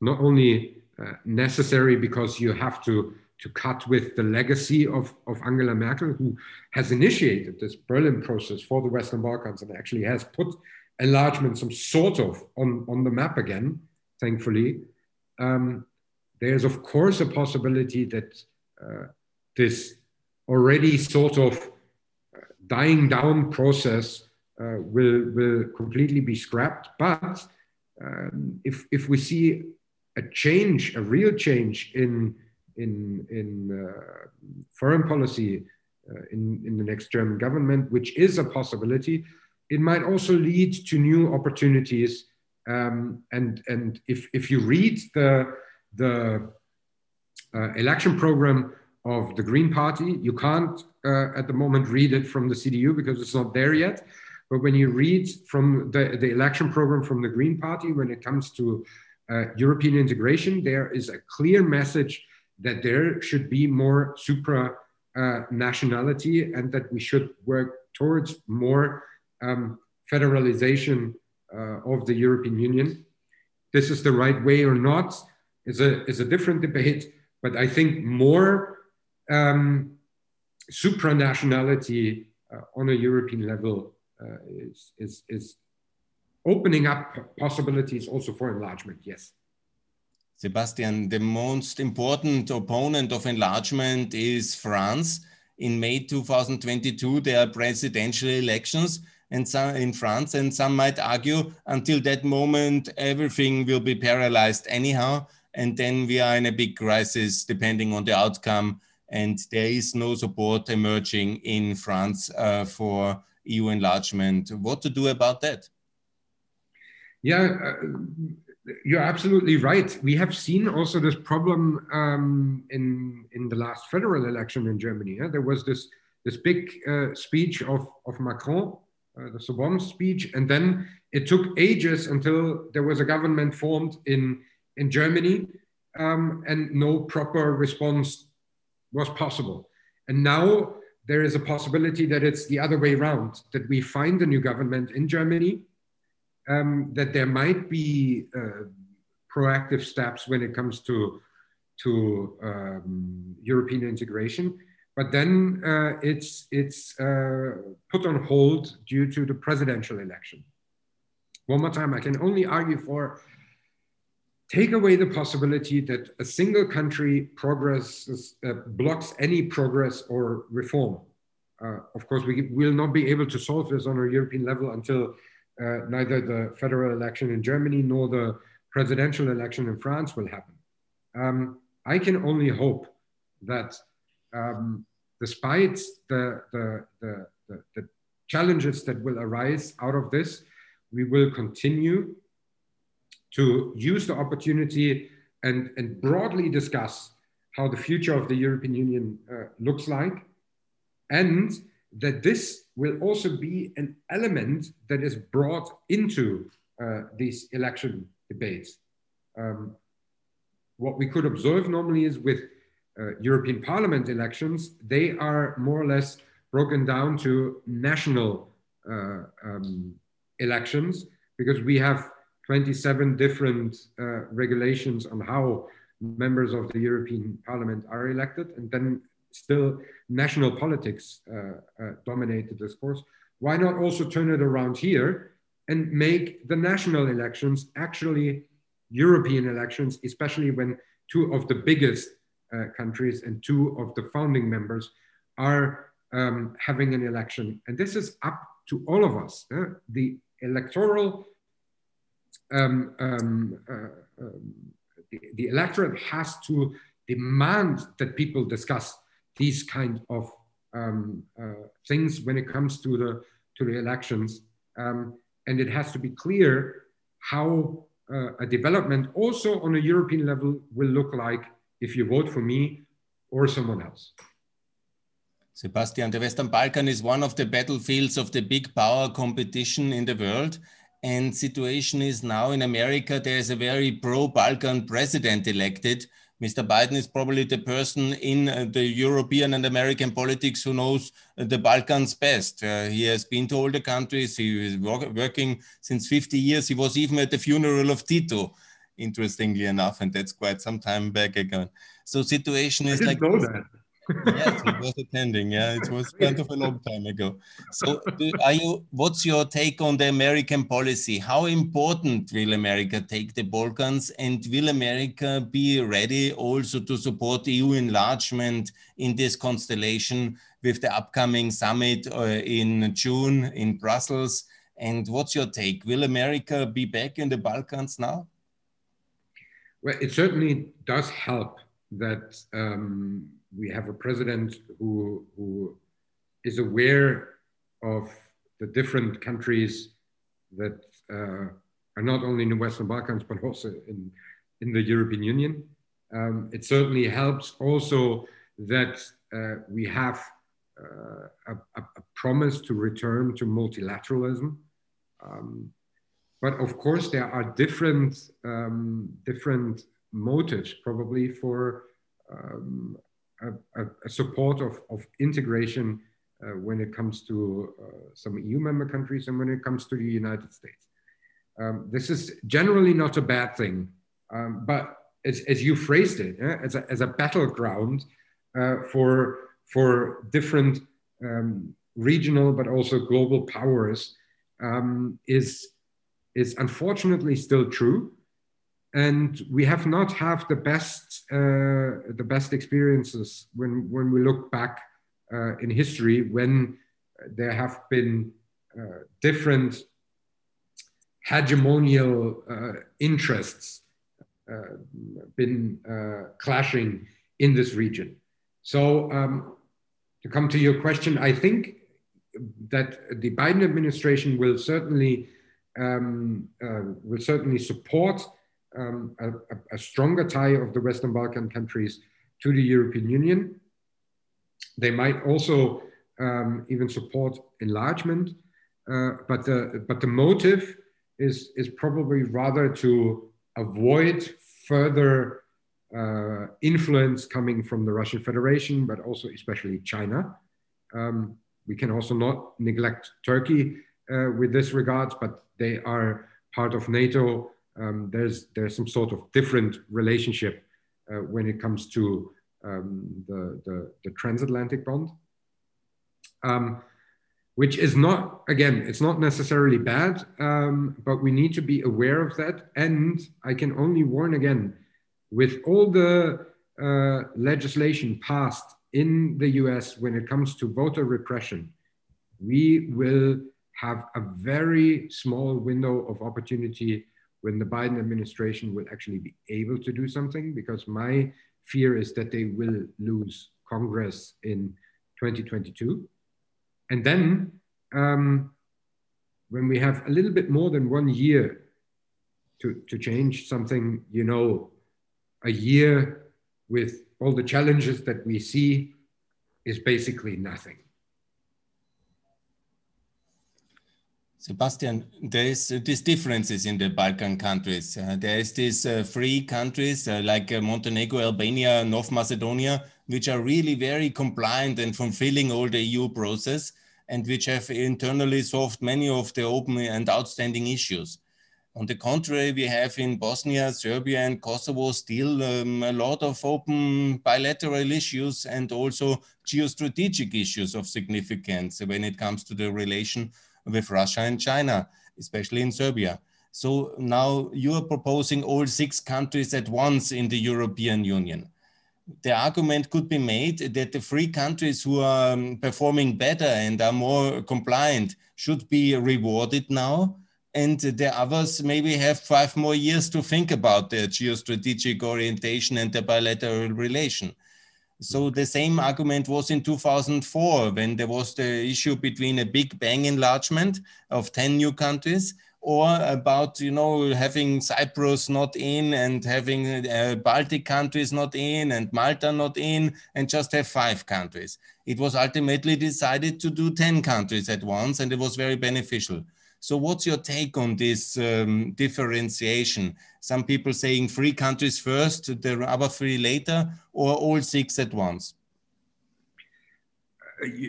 not only uh, necessary because you have to to cut with the legacy of, of Angela Merkel, who has initiated this Berlin process for the Western Balkans and actually has put enlargement some sort of on, on the map again, thankfully. Um, there's, of course, a possibility that uh, this already sort of dying down process uh, will, will completely be scrapped. But um, if, if we see a change, a real change in, in, in uh, foreign policy uh, in, in the next German government, which is a possibility, it might also lead to new opportunities. Um, and and if, if you read the, the uh, election program of the Green Party, you can't uh, at the moment read it from the CDU because it's not there yet. But when you read from the, the election program from the Green Party, when it comes to uh, European integration, there is a clear message that there should be more supra uh, nationality and that we should work towards more um, federalization uh, of the European Union. This is the right way or not is a, is a different debate, but I think more um, supranationality uh, on a European level is, is, is opening up possibilities also for enlargement, yes. Sebastian, the most important opponent of enlargement is France. In May 2022, there are presidential elections and some in France, and some might argue until that moment, everything will be paralyzed anyhow. And then we are in a big crisis depending on the outcome. And there is no support emerging in France uh, for EU enlargement. What to do about that? Yeah, uh, you're absolutely right. We have seen also this problem um, in in the last federal election in Germany. Yeah? There was this this big uh, speech of of Macron, uh, the Sorbonne speech, and then it took ages until there was a government formed in in Germany, um, and no proper response was possible. And now there is a possibility that it's the other way around, that we find a new government in Germany, um, that there might be uh, proactive steps when it comes to, to um, European integration. But then uh, it's, it's uh, put on hold due to the presidential election. One more time, I can only argue for take away the possibility that a single country progress uh, blocks any progress or reform. Uh, of course, we will not be able to solve this on a European level until uh, neither the federal election in Germany nor the presidential election in France will happen. Um, I can only hope that um, despite the, the, the, the challenges that will arise out of this, we will continue to use the opportunity and, and broadly discuss how the future of the European Union uh, looks like, and that this will also be an element that is brought into uh, these election debates. Um, what we could observe normally is with uh, European Parliament elections, they are more or less broken down to national uh, um, elections because we have 27 different uh, regulations on how members of the European Parliament are elected, and then still national politics uh, uh, dominate the discourse. Why not also turn it around here and make the national elections actually European elections, especially when two of the biggest uh, countries and two of the founding members are um, having an election. And this is up to all of us. The electoral, um, um, uh, um, the, the, electorate has to demand that people discuss these kind of um, uh, things when it comes to the to the elections, um, and it has to be clear how uh, a development also on a European level will look like if you vote for me or someone else. Sebastian, the Western Balkan is one of the battlefields of the big power competition in the world. And situation is now in America, there's a very pro-Balkan president elected. Mr. Biden is probably the person in uh, the European and American politics who knows uh, the Balkans best. Uh, he has been to all the countries. He is work working since 50 years. He was even at the funeral of Tito, interestingly enough, and that's quite some time back again. So situation is like yes, he was attending. Yeah, it was kind of a long time ago. So, are you? What's your take on the American policy? How important will America take the Balkans, and will America be ready also to support EU enlargement in this constellation with the upcoming summit uh, in June in Brussels? And what's your take? Will America be back in the Balkans now? Well, it certainly does help that. Um, we have a president who, who is aware of the different countries that uh, are not only in the Western Balkans, but also in, in the European Union. Um, it certainly helps also that uh, we have uh, a, a, promise to return to multilateralism. Um, but of course, there are different, um, different motives probably for um, a, a support of, of integration uh, when it comes to uh, some EU member countries and when it comes to the United States. Um, this is generally not a bad thing, um, but as, as you phrased it, eh, as, a, as a battleground uh, for, for different um, regional but also global powers um, is, is unfortunately still true and we have not have the best uh, the best experiences when when we look back uh, in history when there have been uh, different hegemonial uh, interests uh, been uh, clashing in this region. So um, to come to your question, I think that the Biden administration will certainly um, will certainly support um, a, a, stronger tie of the Western Balkan countries to the European Union. They might also um, even support enlargement, uh, but the but the motive is is probably rather to avoid further uh, influence coming from the Russian Federation, but also especially China. Um, we can also not neglect Turkey uh, with this regards, but they are part of NATO um, there's there's some sort of different relationship uh, when it comes to um, the, the, the transatlantic bond, um, which is not again it's not necessarily bad, um, but we need to be aware of that. And I can only warn again, with all the uh, legislation passed in the U.S. when it comes to voter repression, we will have a very small window of opportunity when the Biden administration will actually be able to do something, because my fear is that they will lose Congress in 2022. And then um, when we have a little bit more than one year to, to change something, you know, a year with all the challenges that we see is basically nothing. Sebastian, there is uh, these differences in the Balkan countries. Uh, there is these uh, free countries uh, like uh, Montenegro, Albania, North Macedonia, which are really very compliant and fulfilling all the EU process and which have internally solved many of the open and outstanding issues. On the contrary, we have in Bosnia, Serbia, and Kosovo still um, a lot of open bilateral issues and also geostrategic issues of significance when it comes to the relation with Russia and China, especially in Serbia. So now you are proposing all six countries at once in the European Union. The argument could be made that the three countries who are um, performing better and are more compliant should be rewarded now. And the others maybe have five more years to think about their geostrategic orientation and their bilateral relation. So the same argument was in 2004 when there was the issue between a big bang enlargement of 10 new countries or about you know having Cyprus not in and having uh, Baltic countries not in and Malta not in and just have five countries. It was ultimately decided to do 10 countries at once and it was very beneficial. So what's your take on this um, differentiation? Some people saying three countries first, the other three later, or all six at once?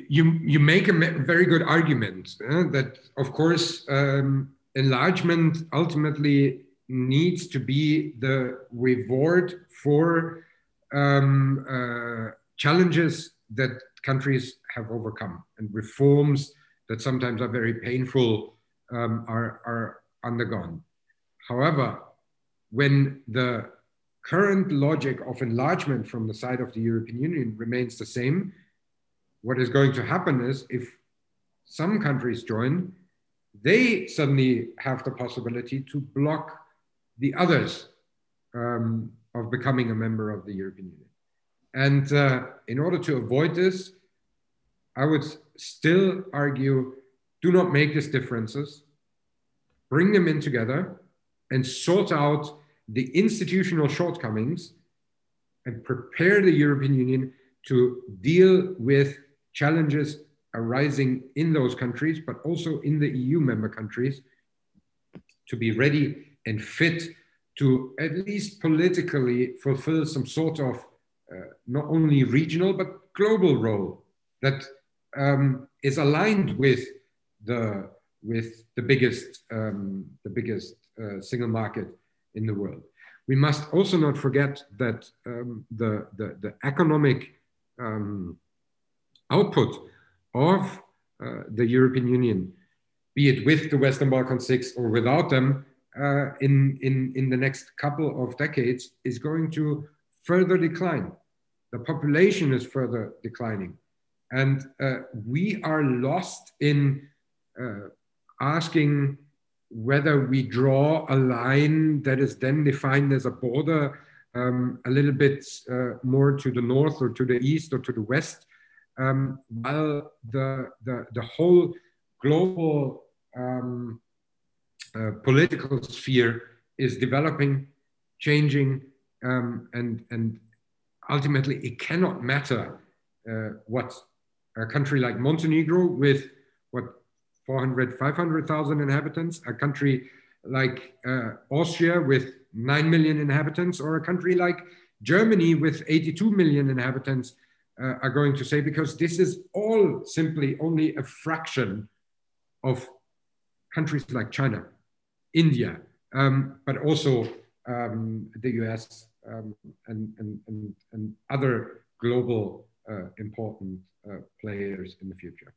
You, you make a very good argument uh, that, of course, um, enlargement ultimately needs to be the reward for um, uh, challenges that countries have overcome and reforms that sometimes are very painful um, are, are undergone. However, when the current logic of enlargement from the side of the European Union remains the same, what is going to happen is if some countries join, they suddenly have the possibility to block the others um, of becoming a member of the European Union. And uh, in order to avoid this, I would still argue do not make these differences, bring them in together, and sort out the institutional shortcomings and prepare the European Union to deal with challenges arising in those countries, but also in the EU member countries, to be ready and fit to at least politically fulfill some sort of uh, not only regional but global role that um, is aligned with the with the biggest um, the biggest uh, single market in the world. We must also not forget that um, the, the, the economic um, output of uh, the European Union, be it with the Western Balkan Six or without them, uh, in, in, in the next couple of decades is going to further decline. The population is further declining. And uh, we are lost in asking whether we draw a line that is then defined as a border um, a little bit uh, more to the north or to the east or to the west um, while the, the, the whole global um, uh, political sphere is developing, changing, um, and, and ultimately it cannot matter uh, what a country like Montenegro with what 400, 500,000 inhabitants, a country like uh, Austria with 9 million inhabitants, or a country like Germany with 82 million inhabitants uh, are going to say, because this is all simply only a fraction of countries like China, India, um, but also um, the US um, and, and, and, and, other global uh, important uh, players in the future.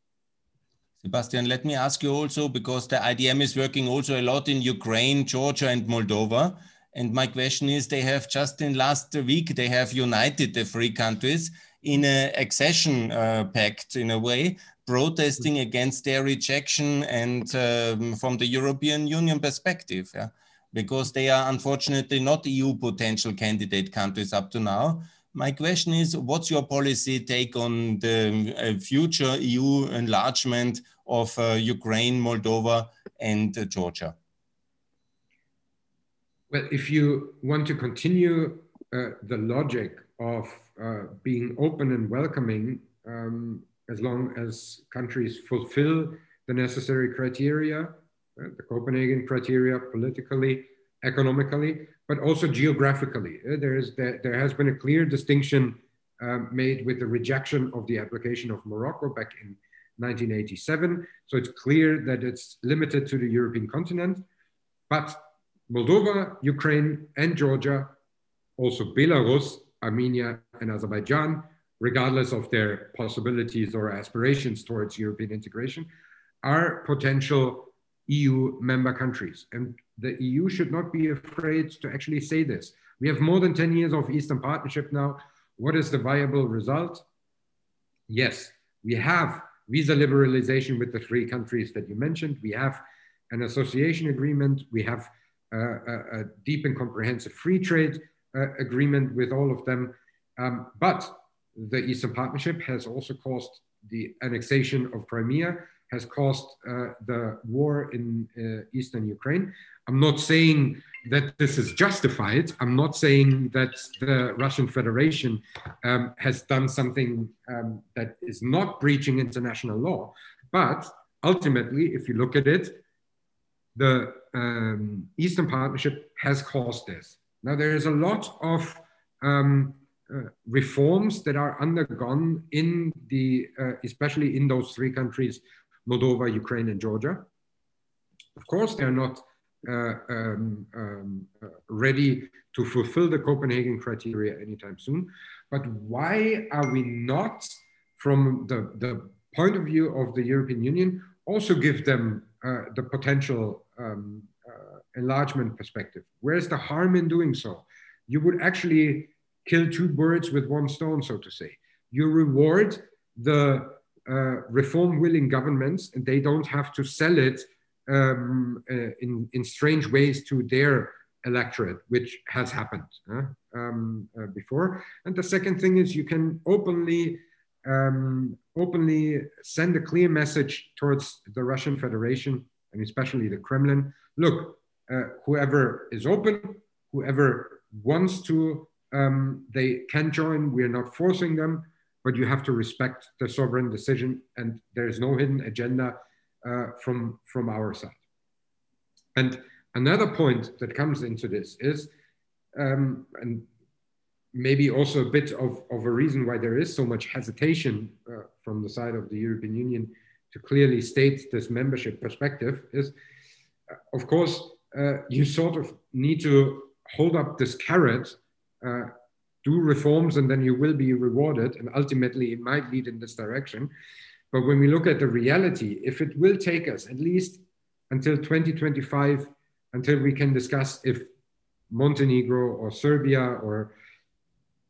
Sebastian, let me ask you also, because the IDM is working also a lot in Ukraine, Georgia, and Moldova. And my question is, they have just in last week, they have united the three countries in a accession uh, pact in a way, protesting against their rejection and um, from the European Union perspective, yeah? because they are unfortunately not EU potential candidate countries up to now. My question is, what's your policy take on the uh, future EU enlargement of uh, Ukraine, Moldova, and uh, Georgia? Well, if you want to continue uh, the logic of uh, being open and welcoming um, as long as countries fulfill the necessary criteria, uh, the Copenhagen criteria politically, economically, but also geographically. Uh, there, is, there, there, has been a clear distinction um, made with the rejection of the application of Morocco back in 1987. So it's clear that it's limited to the European continent. But Moldova, Ukraine, and Georgia, also Belarus, Armenia, and Azerbaijan, regardless of their possibilities or aspirations towards European integration, are potential EU member countries. And the EU should not be afraid to actually say this. We have more than 10 years of Eastern Partnership now. What is the viable result? Yes, we have visa liberalization with the three countries that you mentioned. We have an association agreement. We have a, a, deep and comprehensive free trade uh, agreement with all of them. Um, but the Eastern Partnership has also caused the annexation of Crimea, has caused uh, the war in uh, eastern Ukraine. I'm not saying that this is justified. I'm not saying that the Russian Federation um, has done something um, that is not breaching international law. But ultimately, if you look at it, the um, Eastern Partnership has caused this. Now, there is a lot of um, uh, reforms that are undergone in the, uh, especially in those three countries, Moldova, Ukraine, and Georgia. Of course, they're not uh, um, um, uh, ready to fulfill the Copenhagen criteria anytime soon. But why are we not, from the, the point of view of the European Union, also give them uh, the potential um, uh, enlargement perspective? Where's the harm in doing so? You would actually kill two birds with one stone, so to say. You reward the uh, reform willing governments, and they don't have to sell it um, uh, in, in strange ways to their electorate, which has happened uh, um, uh, before. And the second thing is you can openly um, openly send a clear message towards the Russian Federation and especially the Kremlin. Look, uh, whoever is open, whoever wants to, um, they can join. We are not forcing them, but you have to respect the sovereign decision. And there is no hidden agenda uh, from, from our side. And another point that comes into this is, um, and maybe also a bit of, of a reason why there is so much hesitation uh, from the side of the European Union to clearly state this membership perspective is, uh, of course, uh, you sort of need to hold up this carrot, uh, do reforms, and then you will be rewarded. And ultimately, it might lead in this direction. But when we look at the reality, if it will take us at least until 2025, until we can discuss if Montenegro or Serbia or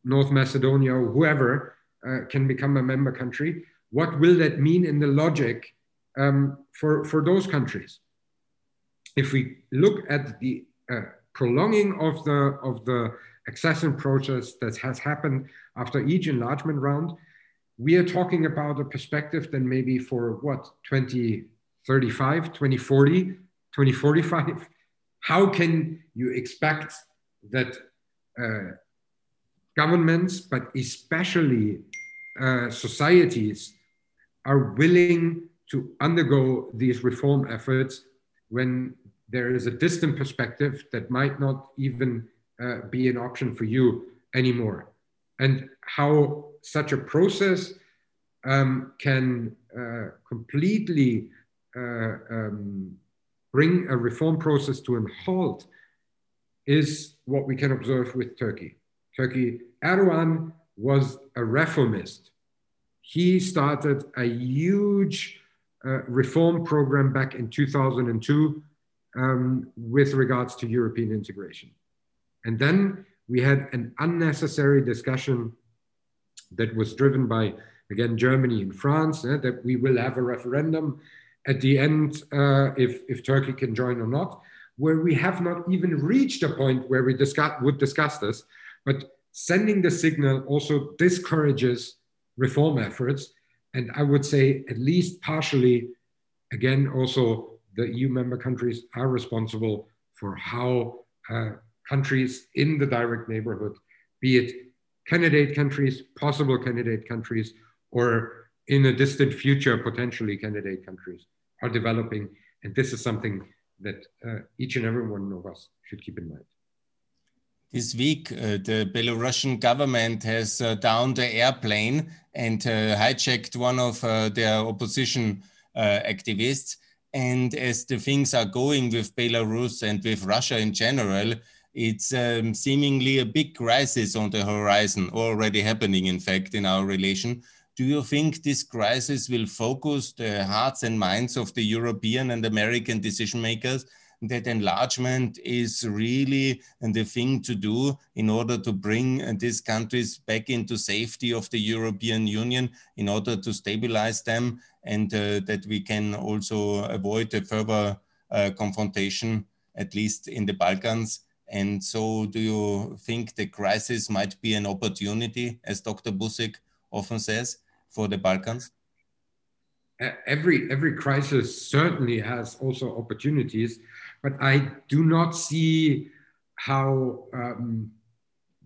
North Macedonia or whoever uh, can become a member country, what will that mean in the logic um, for, for those countries? If we look at the uh, prolonging of the, of the accession process that has happened after each enlargement round, we are talking about a perspective then maybe for what 2035 2040 2045 how can you expect that uh, governments but especially uh, societies are willing to undergo these reform efforts when there is a distant perspective that might not even uh, be an option for you anymore and how such a process um, can uh, completely uh, um, bring a reform process to a halt is what we can observe with Turkey. Turkey, Erdogan was a reformist. He started a huge uh, reform program back in 2002 um, with regards to European integration. And then we had an unnecessary discussion that was driven by, again, Germany and France, eh, that we will have a referendum at the end uh, if, if Turkey can join or not, where we have not even reached a point where we discuss, would discuss this. But sending the signal also discourages reform efforts. And I would say, at least partially, again, also the EU member countries are responsible for how uh, countries in the direct neighborhood, be it candidate countries, possible candidate countries, or in a distant future, potentially candidate countries are developing. And this is something that uh, each and every one of us should keep in mind. This week, uh, the Belarusian government has uh, downed the airplane and uh, hijacked one of uh, their opposition uh, activists. And as the things are going with Belarus and with Russia in general, it's um, seemingly a big crisis on the horizon, already happening, in fact, in our relation. Do you think this crisis will focus the hearts and minds of the European and American decision makers that enlargement is really the thing to do in order to bring these countries back into safety of the European Union, in order to stabilize them, and uh, that we can also avoid a further uh, confrontation, at least in the Balkans. And so, do you think the crisis might be an opportunity, as Dr. Busek often says, for the Balkans? Every every crisis certainly has also opportunities, but I do not see how um,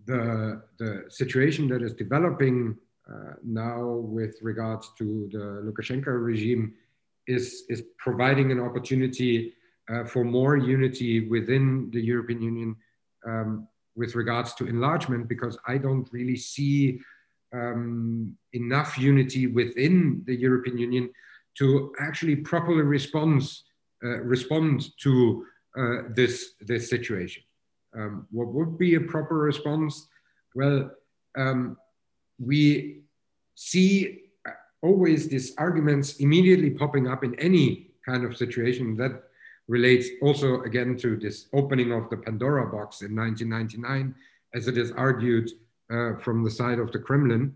the the situation that is developing uh, now with regards to the Lukashenko regime is is providing an opportunity for more unity within the European Union um, with regards to enlargement, because I don't really see um, enough unity within the European Union to actually properly respond uh, respond to uh, this this situation. Um, what would be a proper response? Well, um, we see uh, always these arguments immediately popping up in any kind of situation that relates also again to this opening of the Pandora box in 1999, as it is argued uh, from the side of the Kremlin,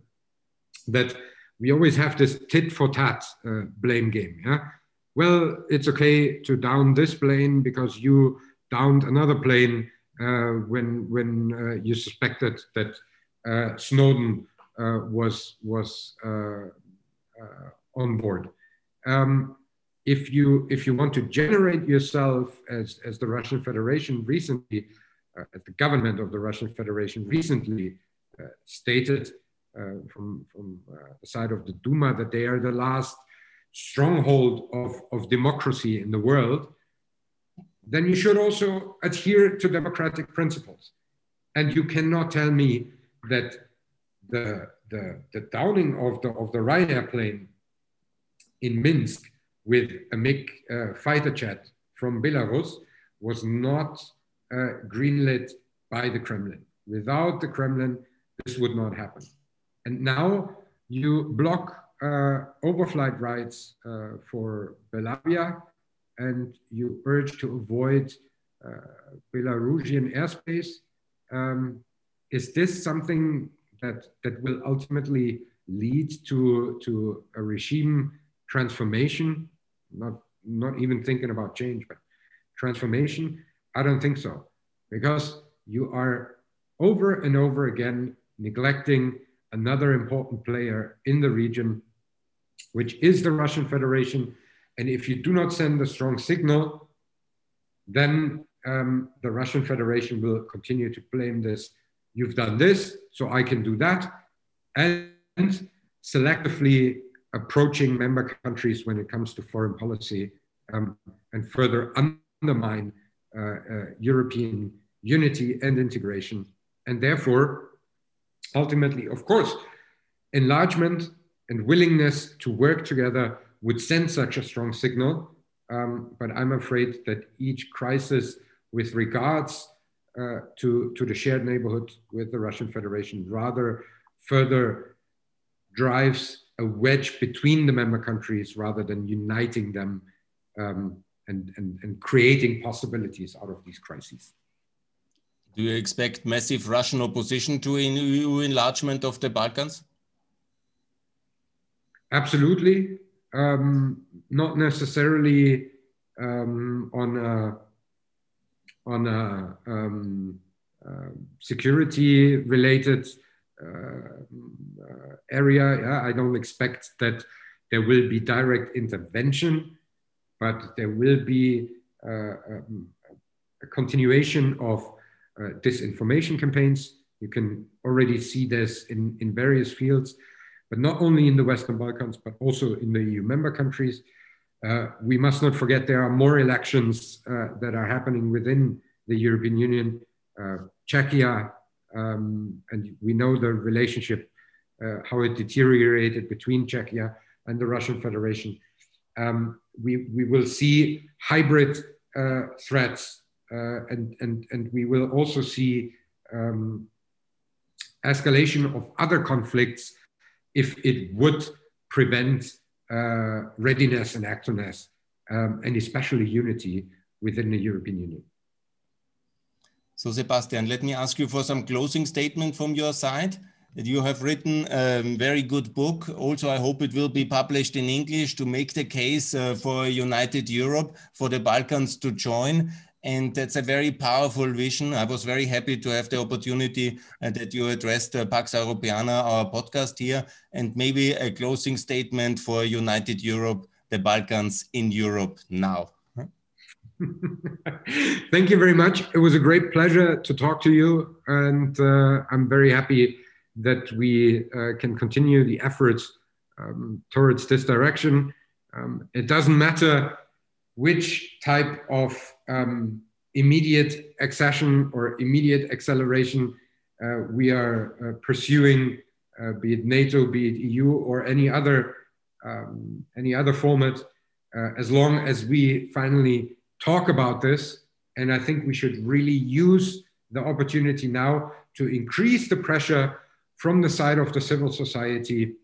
that we always have this tit for tat uh, blame game. Yeah, well, it's okay to down this plane because you downed another plane uh, when when uh, you suspected that uh, Snowden uh, was was on board. Um, if you if you want to generate yourself as as the Russian Federation recently, uh, the government of the Russian Federation recently uh, stated uh, from from uh, the side of the Duma that they are the last stronghold of of democracy in the world, then you should also adhere to democratic principles, and you cannot tell me that the the, the downing of the of the Ryanair plane in Minsk with a MiG uh, fighter jet from Belarus was not uh, greenlit by the Kremlin. Without the Kremlin, this would not happen. And now you block uh, overflight rights uh, for Belavia and you urge to avoid uh, Belarusian airspace. Um, is this something that, that will ultimately lead to, to a regime transformation, not, not even thinking about change, but transformation? I don't think so, because you are over and over again neglecting another important player in the region, which is the Russian Federation. And if you do not send a strong signal, then um, the Russian Federation will continue to blame this. You've done this, so I can do that. And selectively approaching member countries when it comes to foreign policy um, and further undermine uh, uh, European unity and integration. And therefore, ultimately, of course, enlargement and willingness to work together would send such a strong signal. Um, but I'm afraid that each crisis with regards uh, to, to the shared neighborhood with the Russian Federation rather further drives a wedge between the member countries rather than uniting them um, and, and, and creating possibilities out of these crises. Do you expect massive Russian opposition to EU enlargement of the Balkans? Absolutely. Um, not necessarily um, on a, on a um, uh, security related area. Yeah, I don't expect that there will be direct intervention, but there will be uh, um, a continuation of disinformation campaigns. You can already see this in, in various fields, but not only in the Western Balkans, but also in the EU member countries. Uh, we must not forget there are more elections uh, that are happening within the European Union. Uh, Czechia um, and we know the relationship, uh, how it deteriorated between Czechia and the Russian Federation. Um, we, we will see hybrid uh, threats uh, and, and, and we will also see um, escalation of other conflicts if it would prevent uh, readiness and activeness um, and especially unity within the European Union. So Sebastian, let me ask you for some closing statement from your side. You have written a very good book. Also, I hope it will be published in English to make the case uh, for United Europe, for the Balkans to join. And that's a very powerful vision. I was very happy to have the opportunity uh, that you addressed uh, Pax Europiana, our podcast here, and maybe a closing statement for United Europe, the Balkans in Europe now. Thank you very much. It was a great pleasure to talk to you, and uh, I'm very happy that we uh, can continue the efforts um, towards this direction. Um, it doesn't matter which type of um, immediate accession or immediate acceleration uh, we are uh, pursuing, uh, be it NATO, be it EU, or any other um, any other format, uh, as long as we finally talk about this. And I think we should really use the opportunity now to increase the pressure from the side of the civil society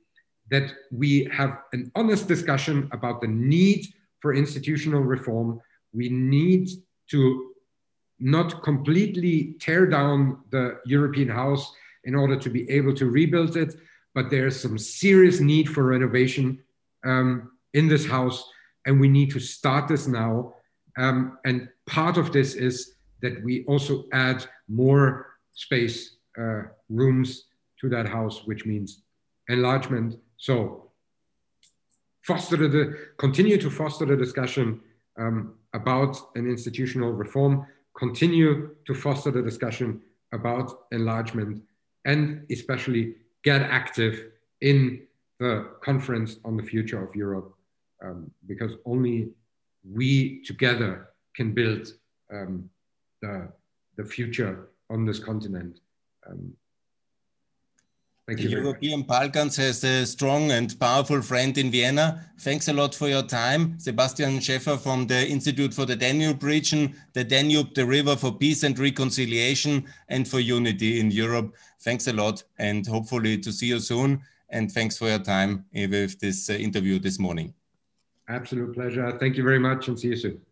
that we have an honest discussion about the need for institutional reform. We need to not completely tear down the European house in order to be able to rebuild it, but there's some serious need for renovation um, in this house, and we need to start this now. Um, and part of this is that we also add more space, uh, rooms, to that house, which means enlargement. So foster the, continue to foster the discussion um, about an institutional reform, continue to foster the discussion about enlargement, and especially get active in the conference on the future of Europe, um, because only we together can build um, the, the future on this continent. Um, Thank the European Balkans has a strong and powerful friend in Vienna. Thanks a lot for your time. Sebastian Schäfer from the Institute for the Danube region, the Danube, the river for peace and reconciliation and for unity in Europe. Thanks a lot and hopefully to see you soon. And thanks for your time with this uh, interview this morning. Absolute pleasure. Thank you very much and see you soon.